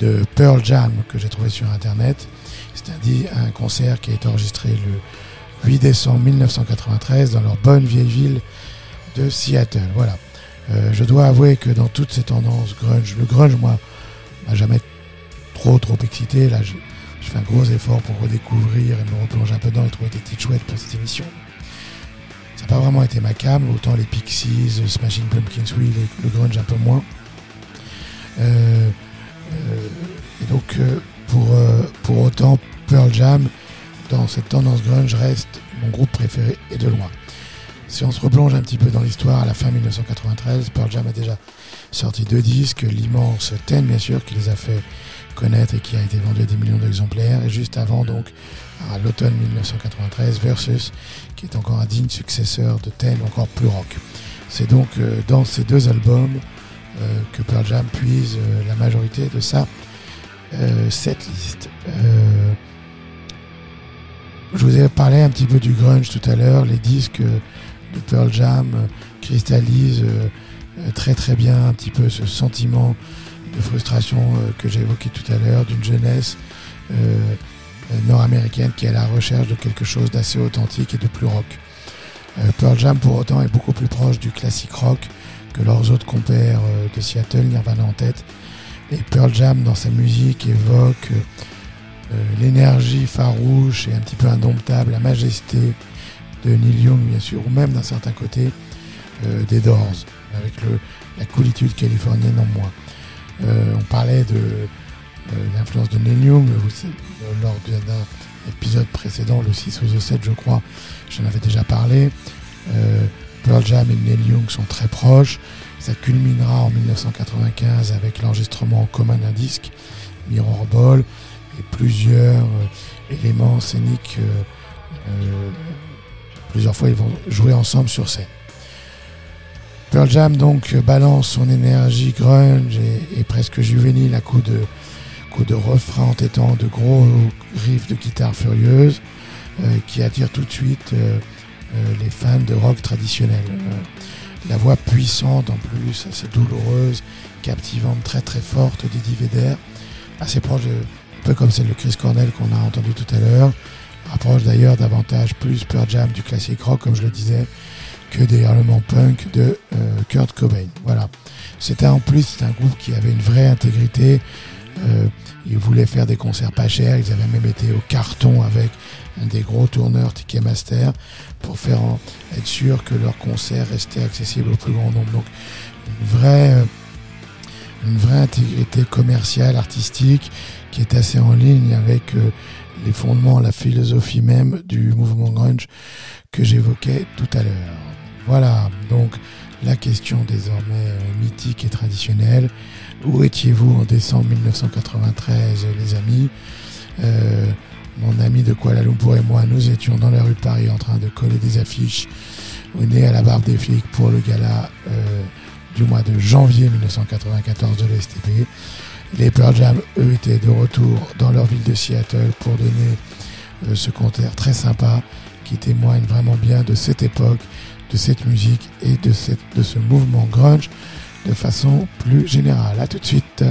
de Pearl Jam que j'ai trouvé sur internet. C'est un, un concert qui a été enregistré le 8 décembre 1993 dans leur bonne vieille ville de Seattle. Voilà. Euh, je dois avouer que dans toutes ces tendances grunge, le grunge, moi, m'a jamais trop trop excité. Là, je fais un gros effort pour redécouvrir et me replonger un peu dedans et trouver des petites chouettes pour cette émission. Ça n'a pas vraiment été ma cam, autant les Pixies, le Smashing Pumpkins, oui, le grunge un peu moins. Euh, euh, et donc, euh, pour, euh, pour autant, Pearl Jam, dans cette tendance grunge, reste mon groupe préféré et de loin. Si on se replonge un petit peu dans l'histoire, à la fin 1993, Pearl Jam a déjà sorti deux disques, l'immense Ten bien sûr, qui les a fait et qui a été vendu à des millions d'exemplaires, et juste avant donc, à l'automne 1993, Versus, qui est encore un digne successeur de Ten, encore plus rock. C'est donc euh, dans ces deux albums euh, que Pearl Jam puise euh, la majorité de sa setlist. Euh, je vous ai parlé un petit peu du grunge tout à l'heure. Les disques de Pearl Jam cristallisent très très bien un petit peu ce sentiment de frustration euh, que j'ai évoqué tout à l'heure d'une jeunesse euh, euh, nord-américaine qui est à la recherche de quelque chose d'assez authentique et de plus rock. Pearl Jam pour autant est beaucoup plus proche du classique rock que leurs autres compères de Seattle, Nirvana en tête. Et Pearl Jam dans sa musique évoque l'énergie farouche et un petit peu indomptable, la majesté de Neil Young bien sûr, ou même d'un certain côté des Doors, avec la coolitude californienne en moins. Euh, on parlait de l'influence de euh, lors d'un épisode précédent, le 6 ou le 7 je crois, j'en avais déjà parlé. Euh, Pearl Jam et Neil Young sont très proches. Ça culminera en 1995 avec l'enregistrement en commun d'un disque, Mirror Ball, et plusieurs euh, éléments scéniques. euh, plusieurs fois, ils vont jouer ensemble sur scène. Pearl Jam donc euh, balance son énergie grunge et, et presque juvénile à coups de, coups de refrains entêtants, de gros riffs de guitare furieuse euh, qui attirent tout de suite euh, euh, les fans de rock traditionnel. Euh, la voix puissante en plus, assez douloureuse, captivante, très très forte d'Eddie Vedder, assez proche de, un peu comme celle de Chris Cornell qu'on a entendu tout à l'heure, rapproche d'ailleurs davantage plus Pearl Jam du classique rock comme je le disais, que des hurlements punk de euh, Kurt Cobain. Voilà. C'était en plus c'était un groupe qui avait une vraie intégrité. Euh, ils voulaient faire des concerts pas chers. Ils avaient même été au carton avec un des gros tourneurs Ticketmaster pour faire en- être sûr que leurs concerts restaient accessibles au plus grand nombre. Donc une vraie, euh, une vraie intégrité commerciale, artistique, qui est assez en ligne avec euh, les fondements, la philosophie même du mouvement grunge que j'évoquais tout à l'heure. Voilà, donc la question désormais euh, mythique et traditionnelle. Où étiez-vous en décembre 1993, les amis? Euh, Mon ami de Kuala Lumpur et moi, nous étions dans la rue de Paris en train de coller des affiches au nez à la barbe des flics pour le gala euh, du mois de janvier 1994 de l'STP. Les Pearl Jam, eux, étaient de retour dans leur ville de Seattle pour donner ce concert très sympa qui témoigne vraiment bien de cette époque, de cette musique et de, cette, de ce mouvement grunge de façon plus générale. A tout de suite.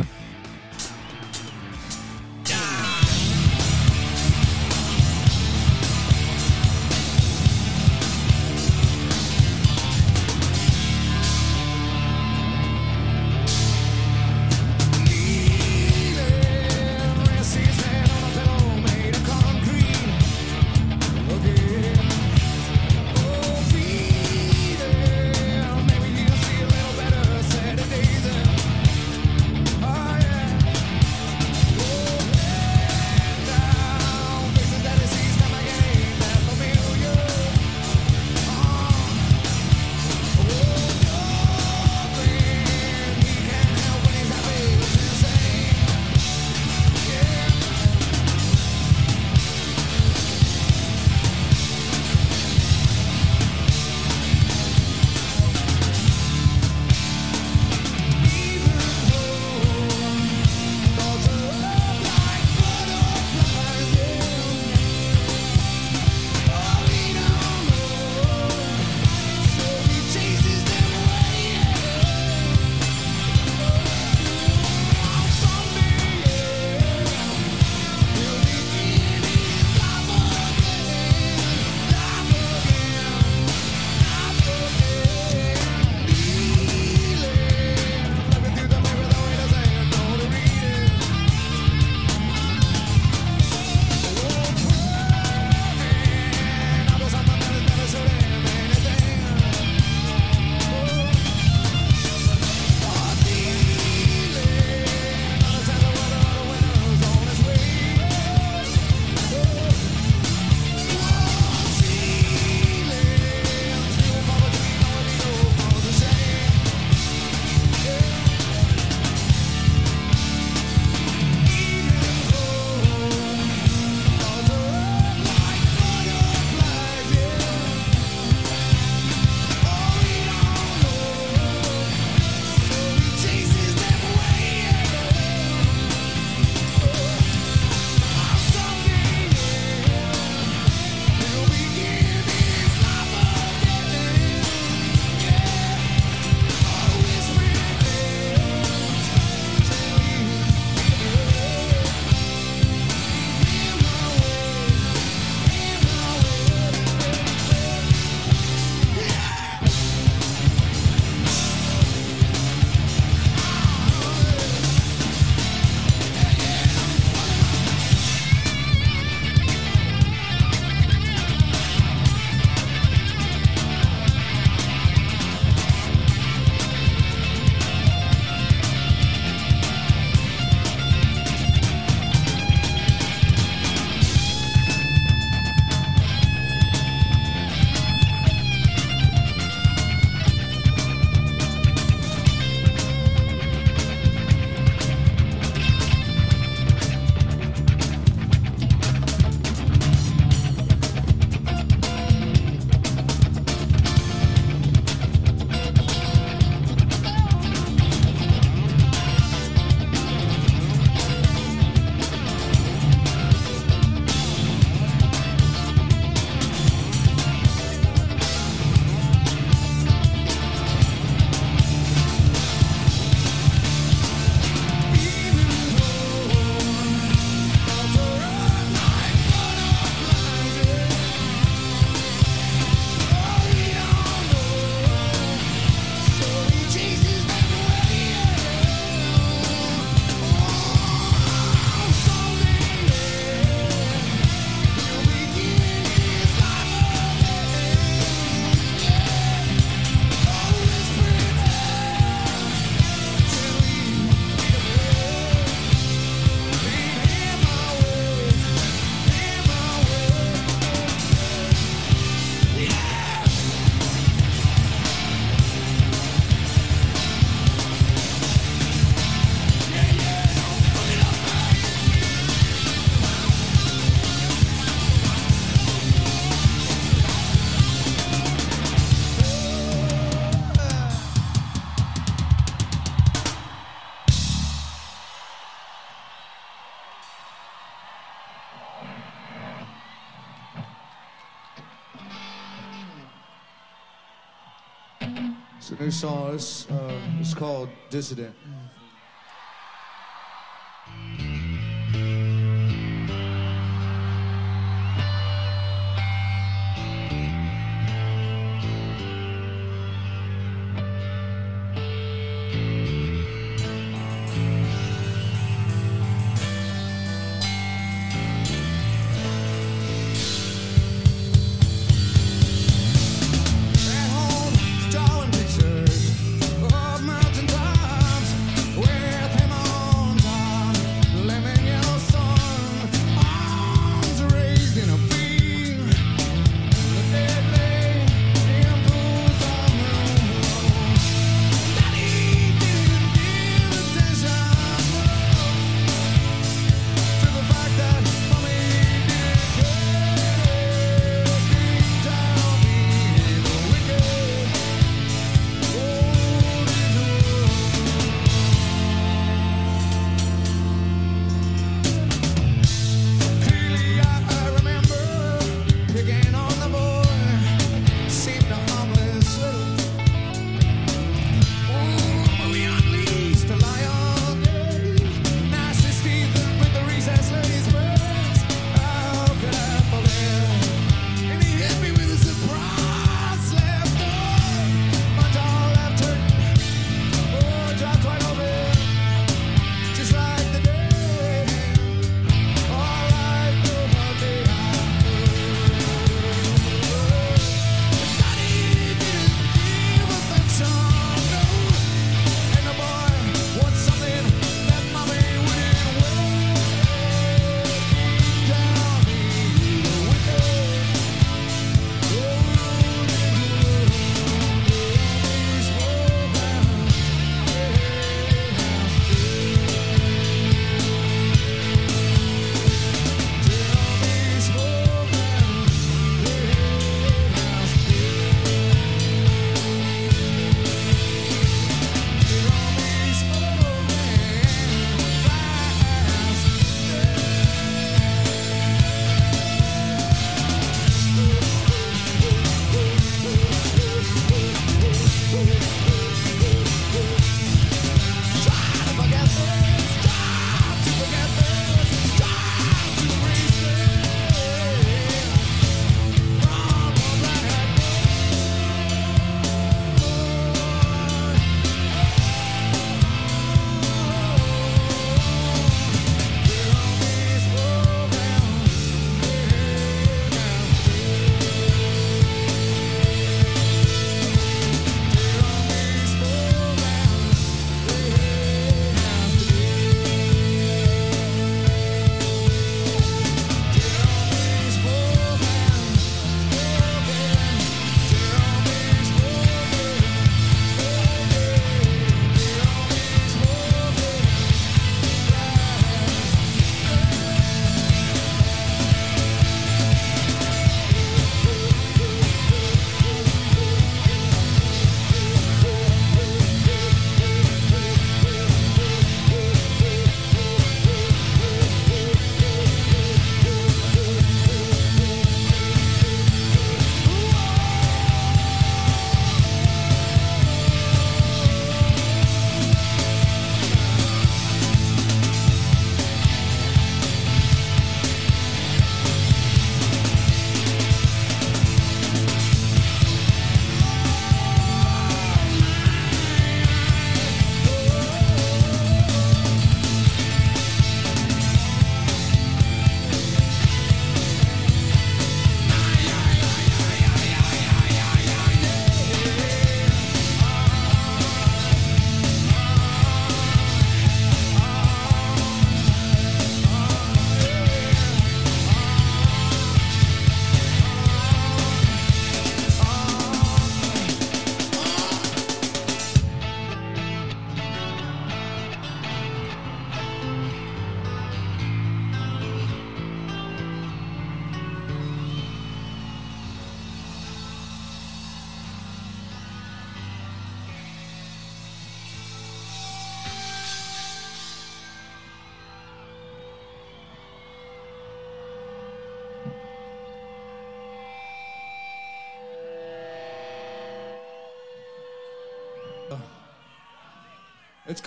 Song. It's, uh, it's called Dissident.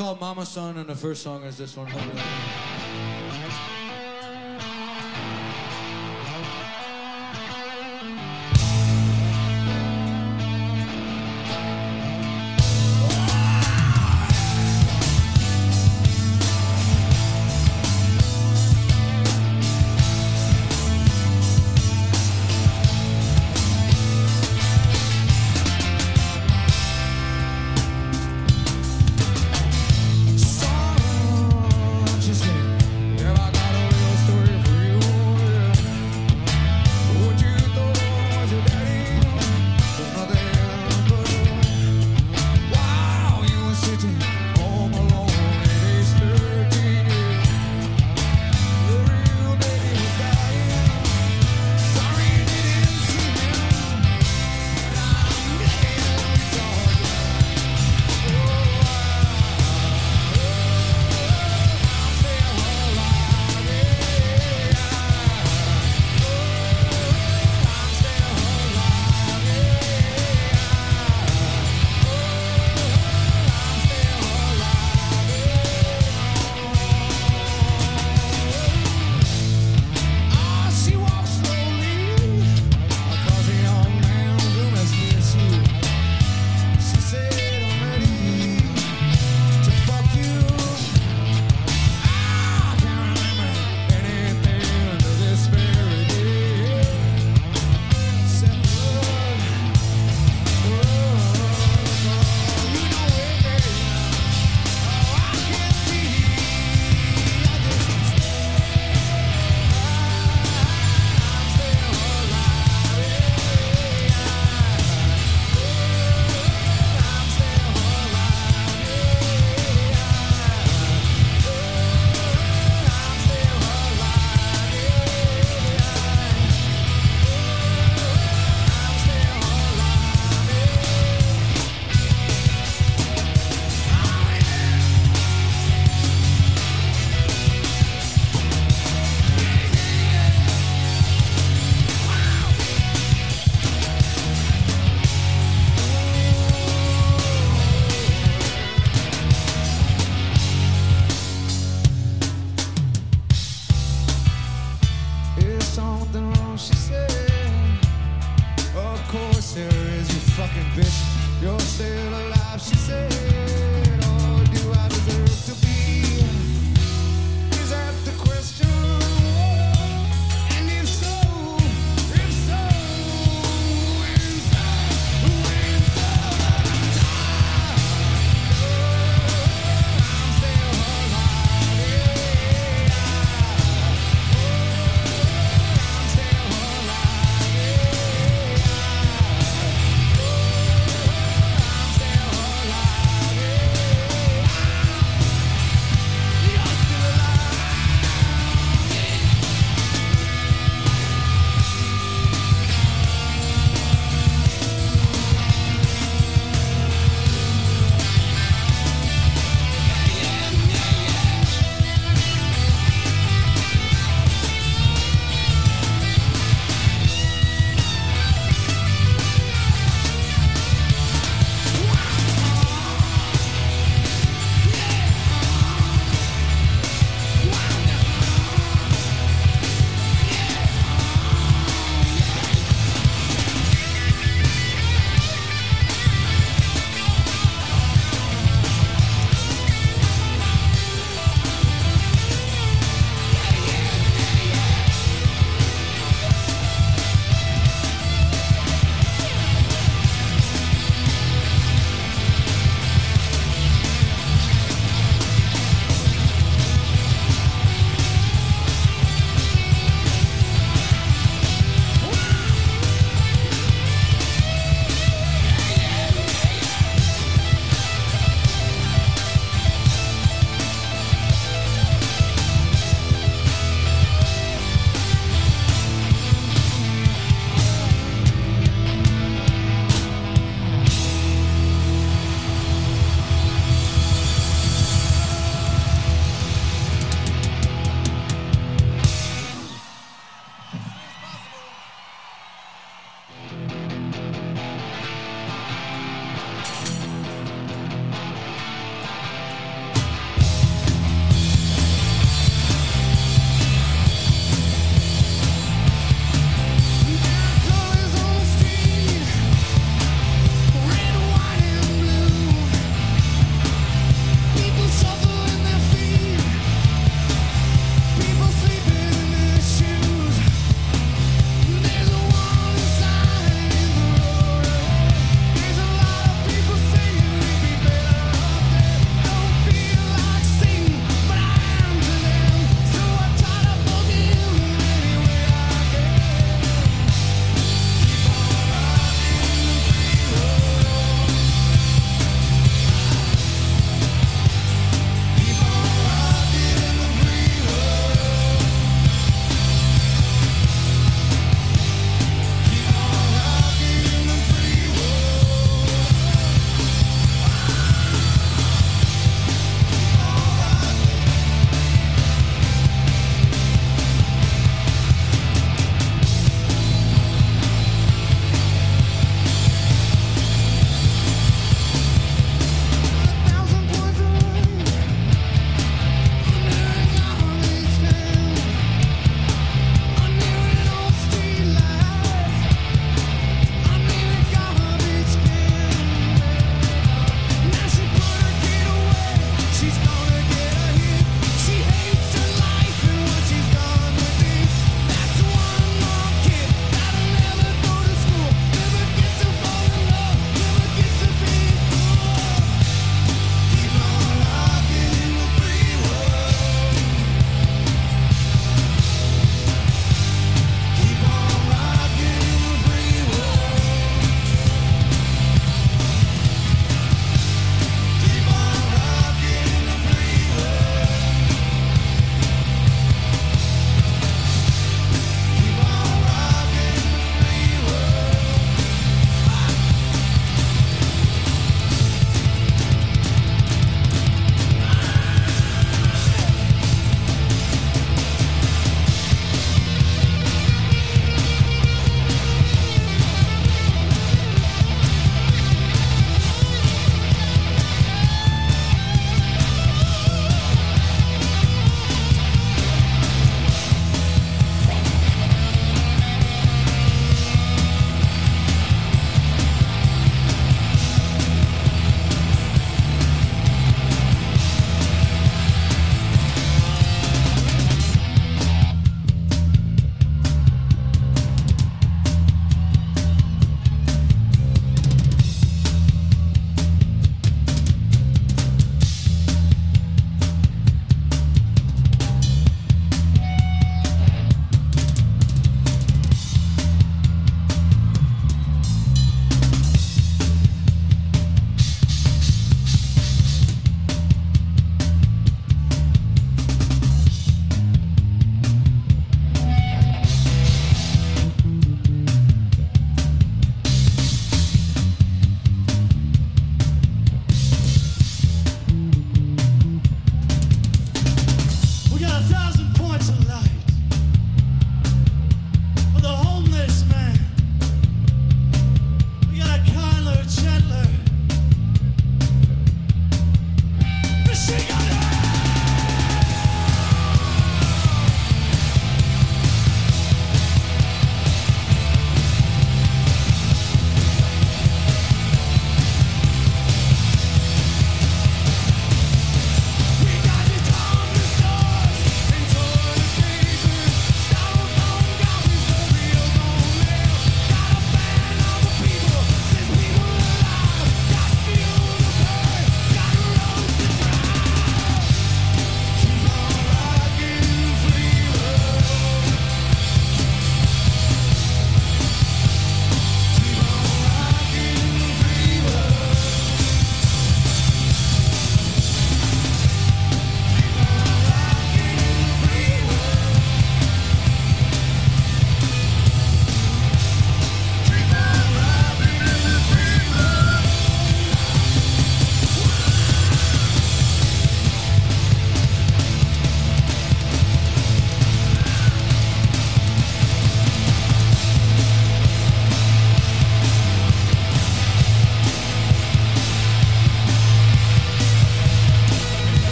Called Mama Son, and the first song is this one.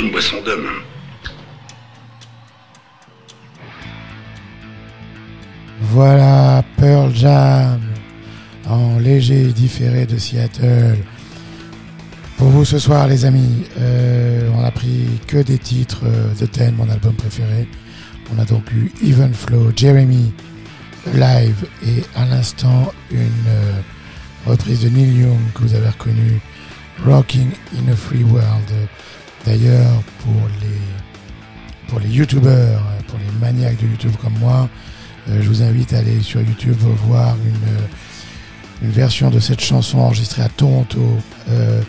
Une boisson d'homme. Voilà Pearl Jam en léger différé de Seattle. Pour vous ce soir les amis, euh, on a pris que des titres euh, de Ten, mon album préféré. On a donc eu Even Flow, Jeremy, Live et à l'instant une euh, reprise de Neil Young que vous avez reconnu, Rocking in a Free World. D'ailleurs pour les, pour les youtubeurs, pour les maniaques de YouTube comme moi, euh, je vous invite à aller sur YouTube voir une, une version de cette chanson enregistrée à Toronto euh,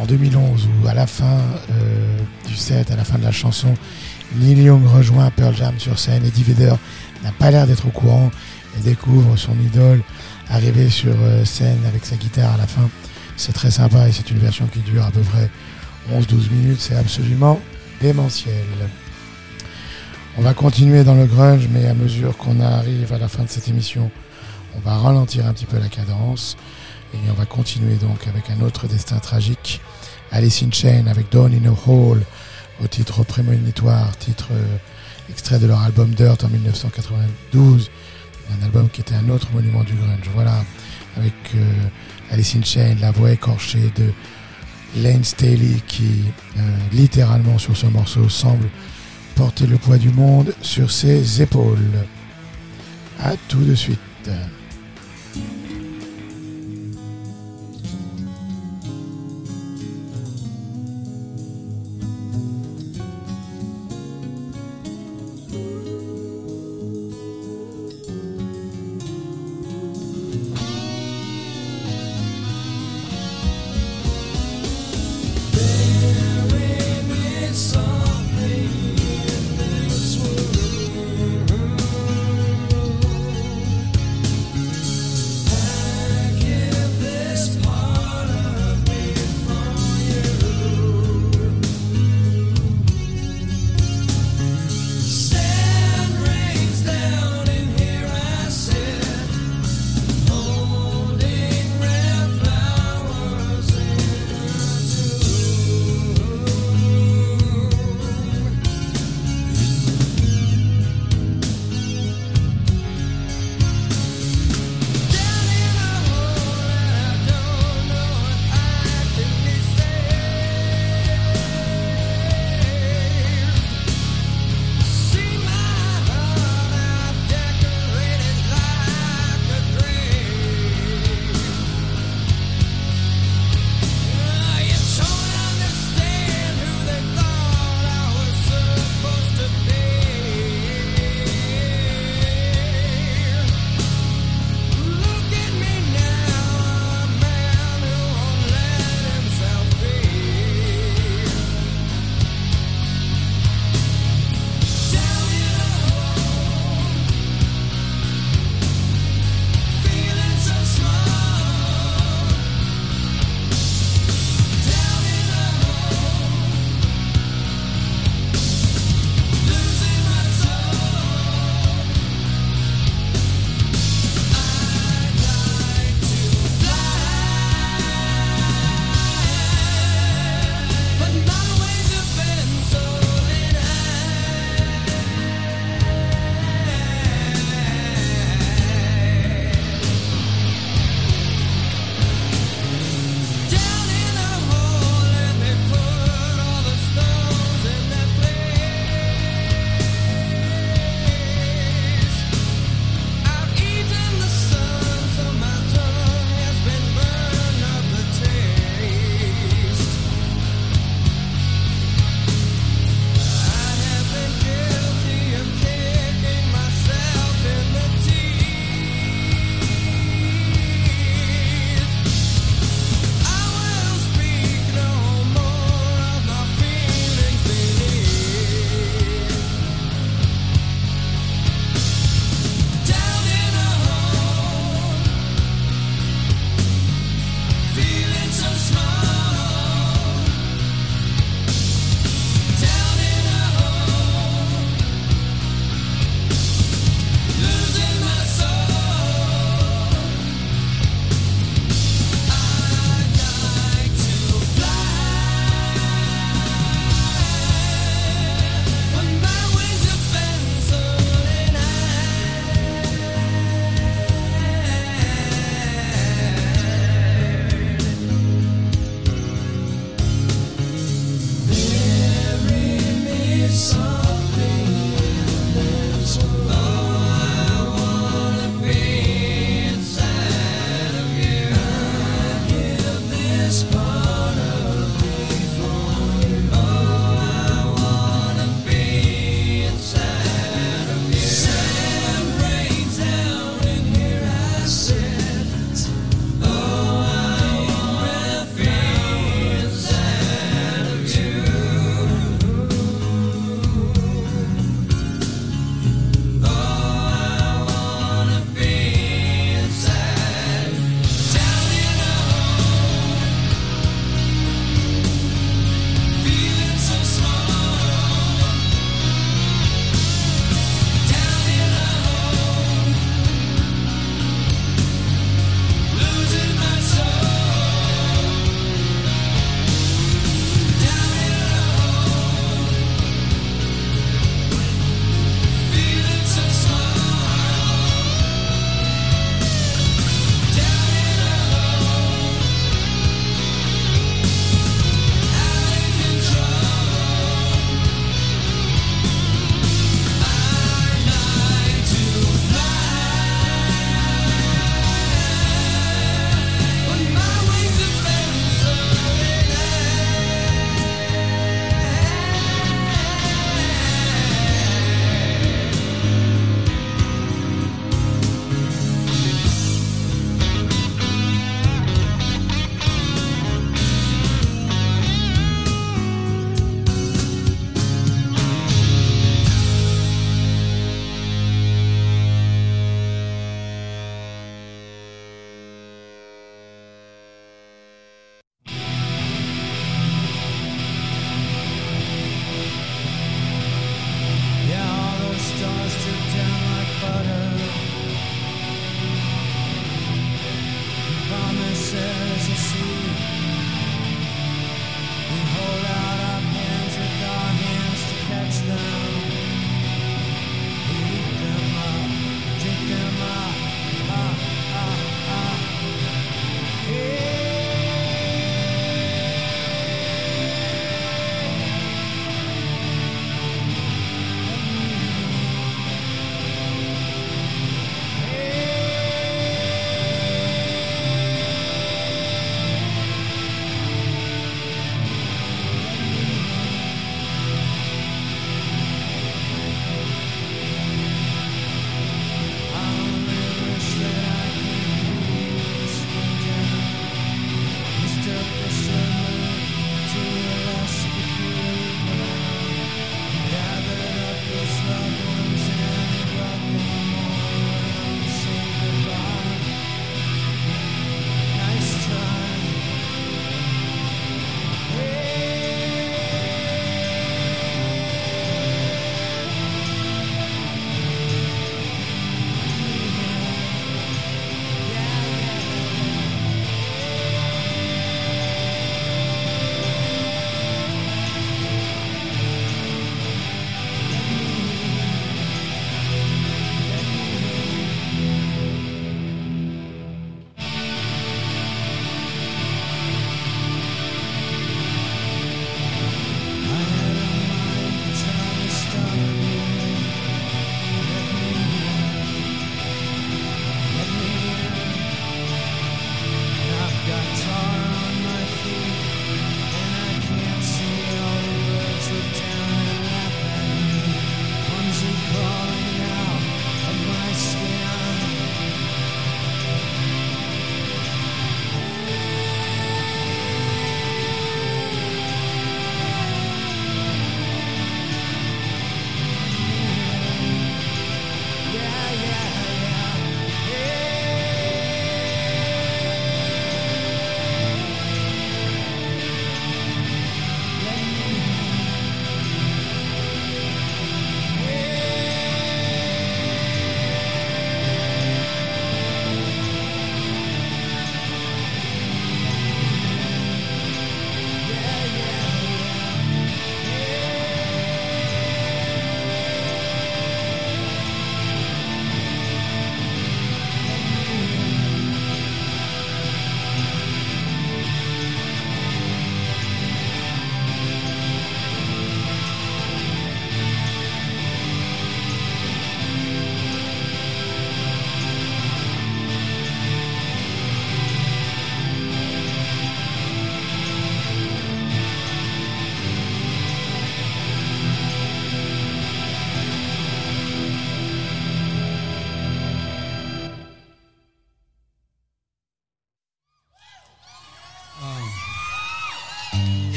en 2011 où à la fin euh, du set, à la fin de la chanson, Neil Young rejoint Pearl Jam sur scène et Eddie Vedder n'a pas l'air d'être au courant et découvre son idole arriver sur scène avec sa guitare à la fin. C'est très sympa et c'est une version qui dure à peu près 11-12 minutes. C'est absolument démentiel. On va continuer dans le grunge, mais à mesure qu'on arrive à la fin de cette émission, on va ralentir un petit peu la cadence. Et on va continuer donc avec un autre destin tragique. Alice in Chain avec Dawn in a Hole au titre prémonitoire, titre euh, extrait de leur album Dirt en 1992. Un album qui était un autre monument du grunge. Voilà, avec euh, Alice in Chain, la voix écorchée de Lane Staley qui euh, littéralement sur ce morceau semble porter le poids du monde sur ses épaules. À tout de suite.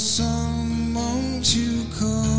some, won't you come?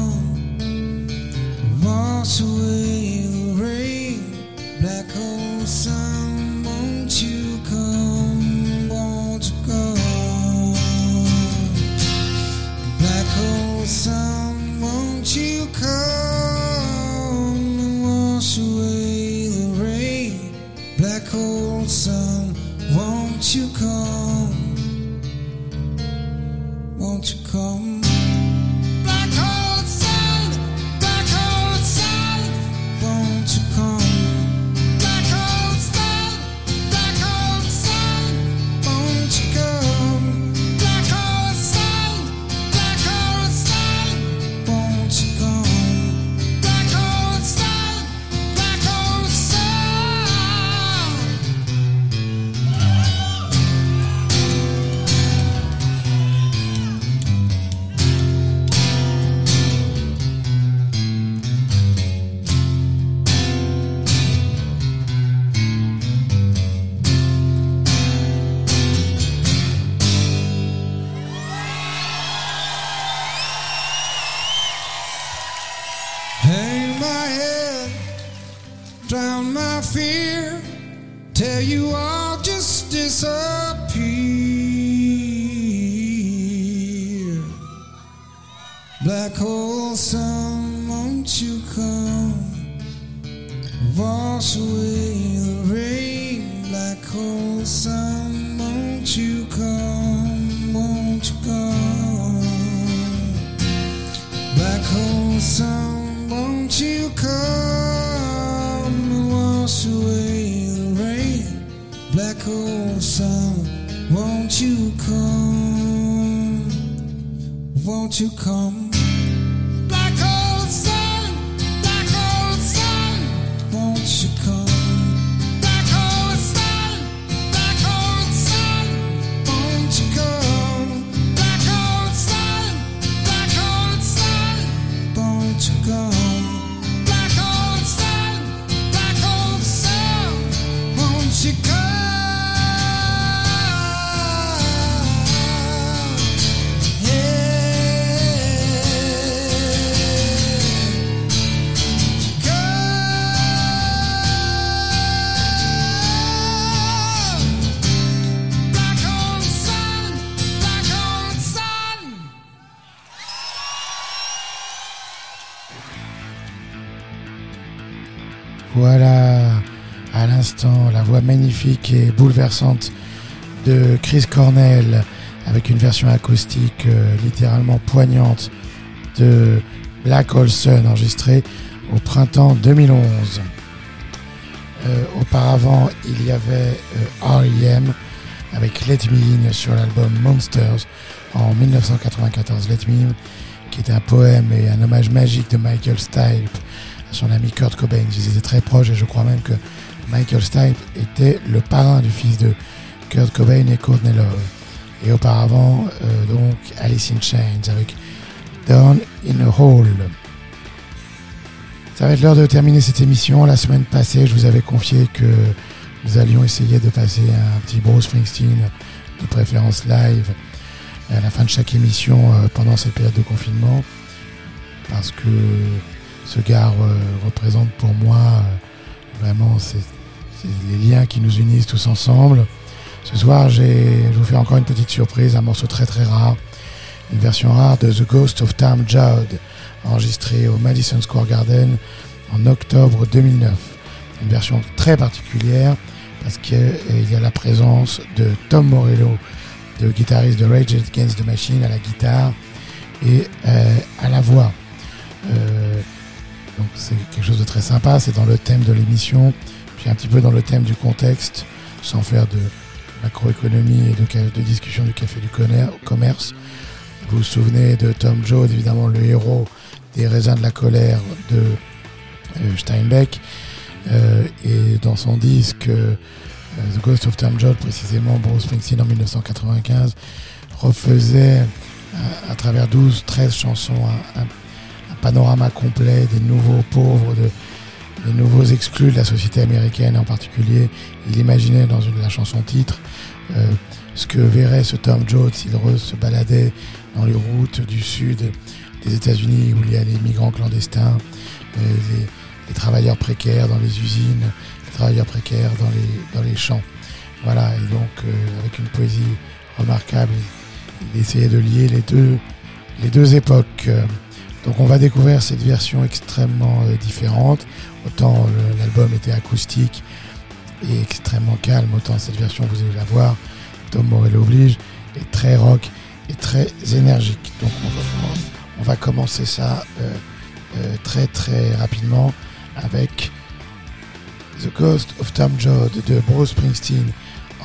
de Chris Cornell avec une version acoustique euh, littéralement poignante de Black Hole Sun enregistrée au printemps 2011. Euh, auparavant, il y avait euh, R.E.M. avec Let Me In sur l'album Monsters en 1994. Let Me In, qui est un poème et un hommage magique de Michael Stipe à son ami Kurt Cobain. Ils étaient très proches et je crois même que Michael Stipe était le parrain du fils de Kurt Cobain et Courtney Love. Et auparavant, euh, donc, Alice in Chains avec Down in a Hole. Ça va être l'heure de terminer cette émission. La semaine passée, je vous avais confié que nous allions essayer de passer un petit Bruce Springsteen, de préférence live, à la fin de chaque émission euh, pendant cette période de confinement. Parce que ce gars euh, représente pour moi vraiment c'est les liens qui nous unissent tous ensemble. Ce soir, je vous fais encore une petite surprise, un morceau très très rare, une version rare de The Ghost of Tom Joad, enregistré au Madison Square Garden en octobre 2009. Une version très particulière parce qu'il y a la présence de Tom Morello, le guitariste de Rage Against the Machine, à la guitare et euh, à la voix. Euh, c'est quelque chose de très sympa, c'est dans le thème de l'émission, puis un petit peu dans le thème du contexte, sans faire de macroéconomie et de, discussion du café du commerce. Vous vous souvenez de Tom Joad, évidemment le héros des raisins de la colère de euh, Steinbeck, Euh, et dans son disque euh, The Ghost of Tom Joad, précisément Bruce Springsteen en 1995, refaisait à, travers 12-13 chansons un- un panorama complet des nouveaux pauvres, de, des nouveaux exclus de la société américaine en particulier. Il imaginait dans une, la chanson titre euh, ce que verrait ce Tom Joad s'il se baladait dans les routes du sud des États-Unis où il y a les migrants clandestins, euh, les, travailleurs précaires dans les usines, les travailleurs précaires dans les, dans les champs. Voilà, et donc euh, avec une poésie remarquable, il, il essayait de lier les deux, les deux époques. Euh, Donc on va découvrir cette version extrêmement euh, différente. Autant le- l'album était acoustique et extrêmement calme, autant cette version, vous allez la voir, Tom Morello oblige, est très rock et très énergique. Donc on va, commencer ça euh, euh, très très rapidement avec The Ghost of Tom Joad de Bruce Springsteen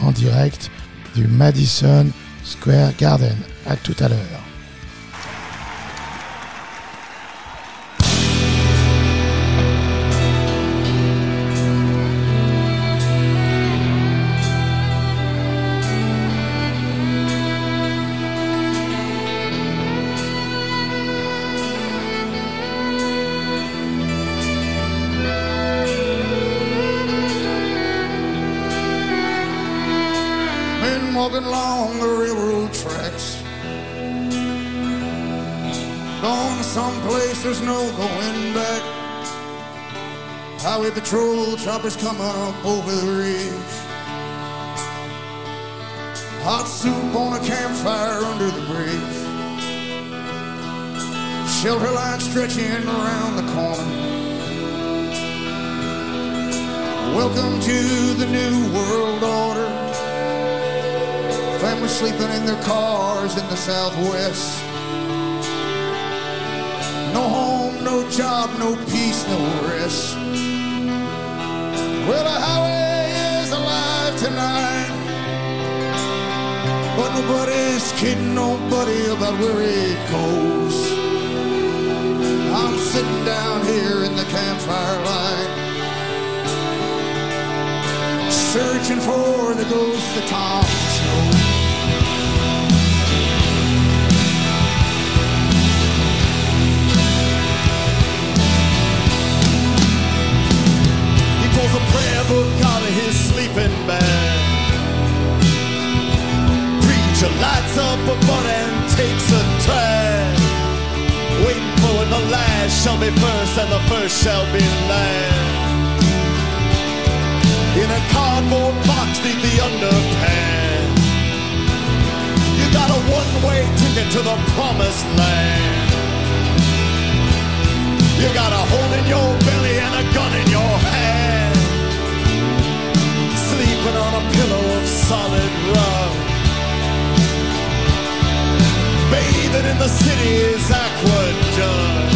en direct du Madison Square Garden. À tout à l'heure. Patrol choppers coming up over the ridge. Hot soup on a campfire under the bridge. Shelter line stretching around the corner. Welcome to the new world order. Families sleeping in their cars in the southwest. No home, no job, no peace, no rest. Well, the highway is alive tonight. But nobody's kidding nobody about where it goes. I'm sitting down here in the campfire light. Searching for the ghost of Tom a prayer book out of his sleeping bag. Preacher lights up a butt and takes a drag. Waiting for when the last shall be first and the first shall be last. In a cardboard box neath the underpants. You got a one-way ticket to the promised land. You got a hole in your belly and a gun in your hand. A pillow of solid rock. Bathing in the city's. Well,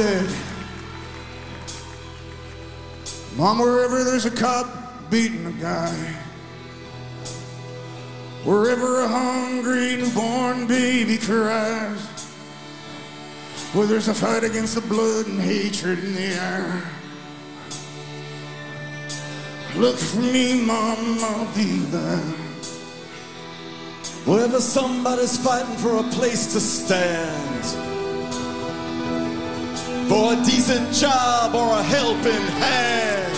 said, Mom, wherever there's a cop beating a guy, wherever a hungry newborn baby cries, where there's a fight against the blood and hatred in the air, look for me, Mom, I'll be there. Wherever somebody's fighting for a place to stand, for a decent job or a helping hand,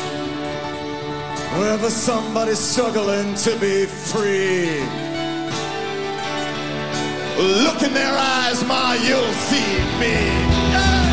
wherever somebody's struggling to be free, look in their eyes, Ma, you'll see me. Yeah.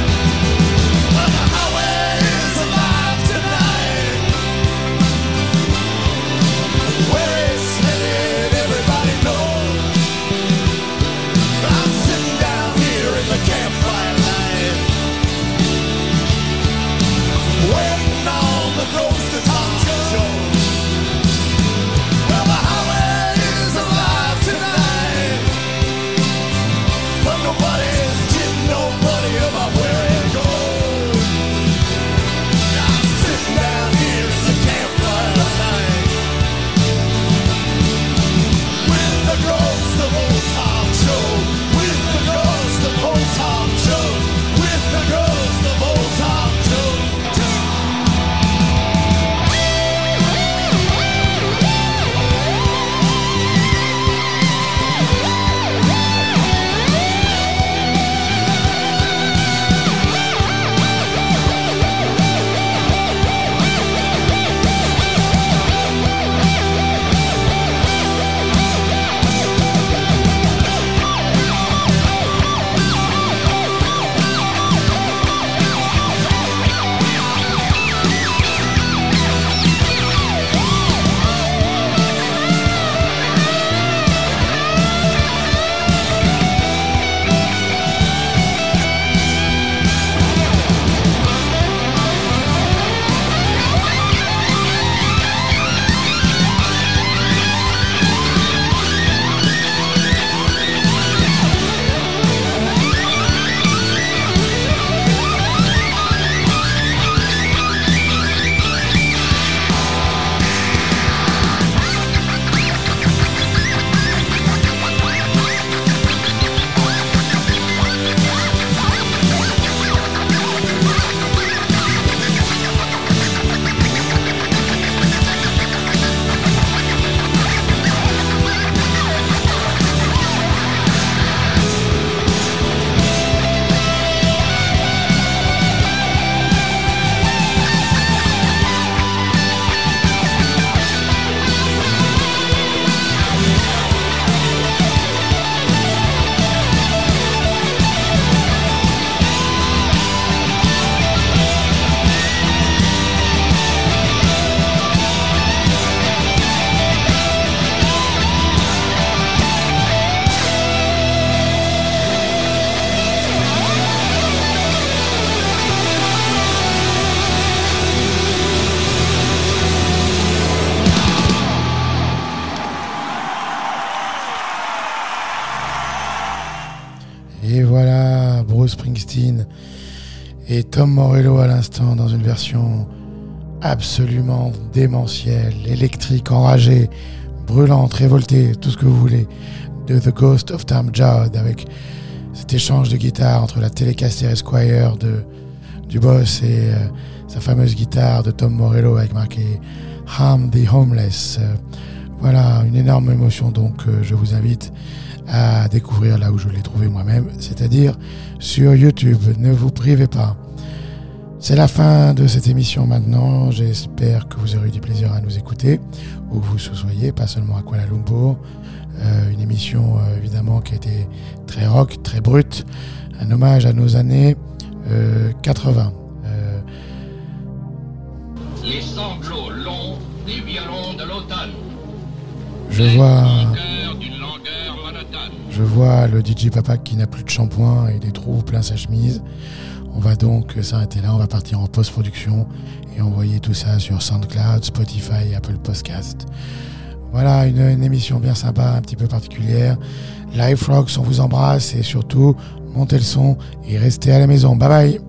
Tom Morello à l'instant dans une version absolument démentielle, électrique, enragée, brûlante, révoltée, tout ce que vous voulez, de The Ghost of Tom Joad avec cet échange de guitare entre la Telecaster Esquire de, du boss et euh, sa fameuse guitare de Tom Morello avec marqué Harm the Homeless. Voilà, une énorme émotion donc euh, je vous invite à découvrir là où je l'ai trouvé moi-même, c'est-à-dire sur YouTube. Ne vous privez pas. C'est la fin de cette émission maintenant. J'espère que vous aurez eu du plaisir à nous écouter, où que vous soyez, pas seulement à Kuala Lumpur. Euh, une émission euh, évidemment qui a été très rock, très brute, un hommage à nos années euh, 80. Euh, Les sanglots longs des violons de l'automne. je vois, je vois le DJ Papa qui n'a plus de shampoing et des trous plein sa chemise. On va donc s'arrêter là, on va partir en post-production et envoyer tout ça sur SoundCloud, Spotify, Apple Podcast. Voilà, une, émission bien sympa, un petit peu particulière. Live Rocks, on vous embrasse et surtout, montez le son et restez à la maison. Bye bye.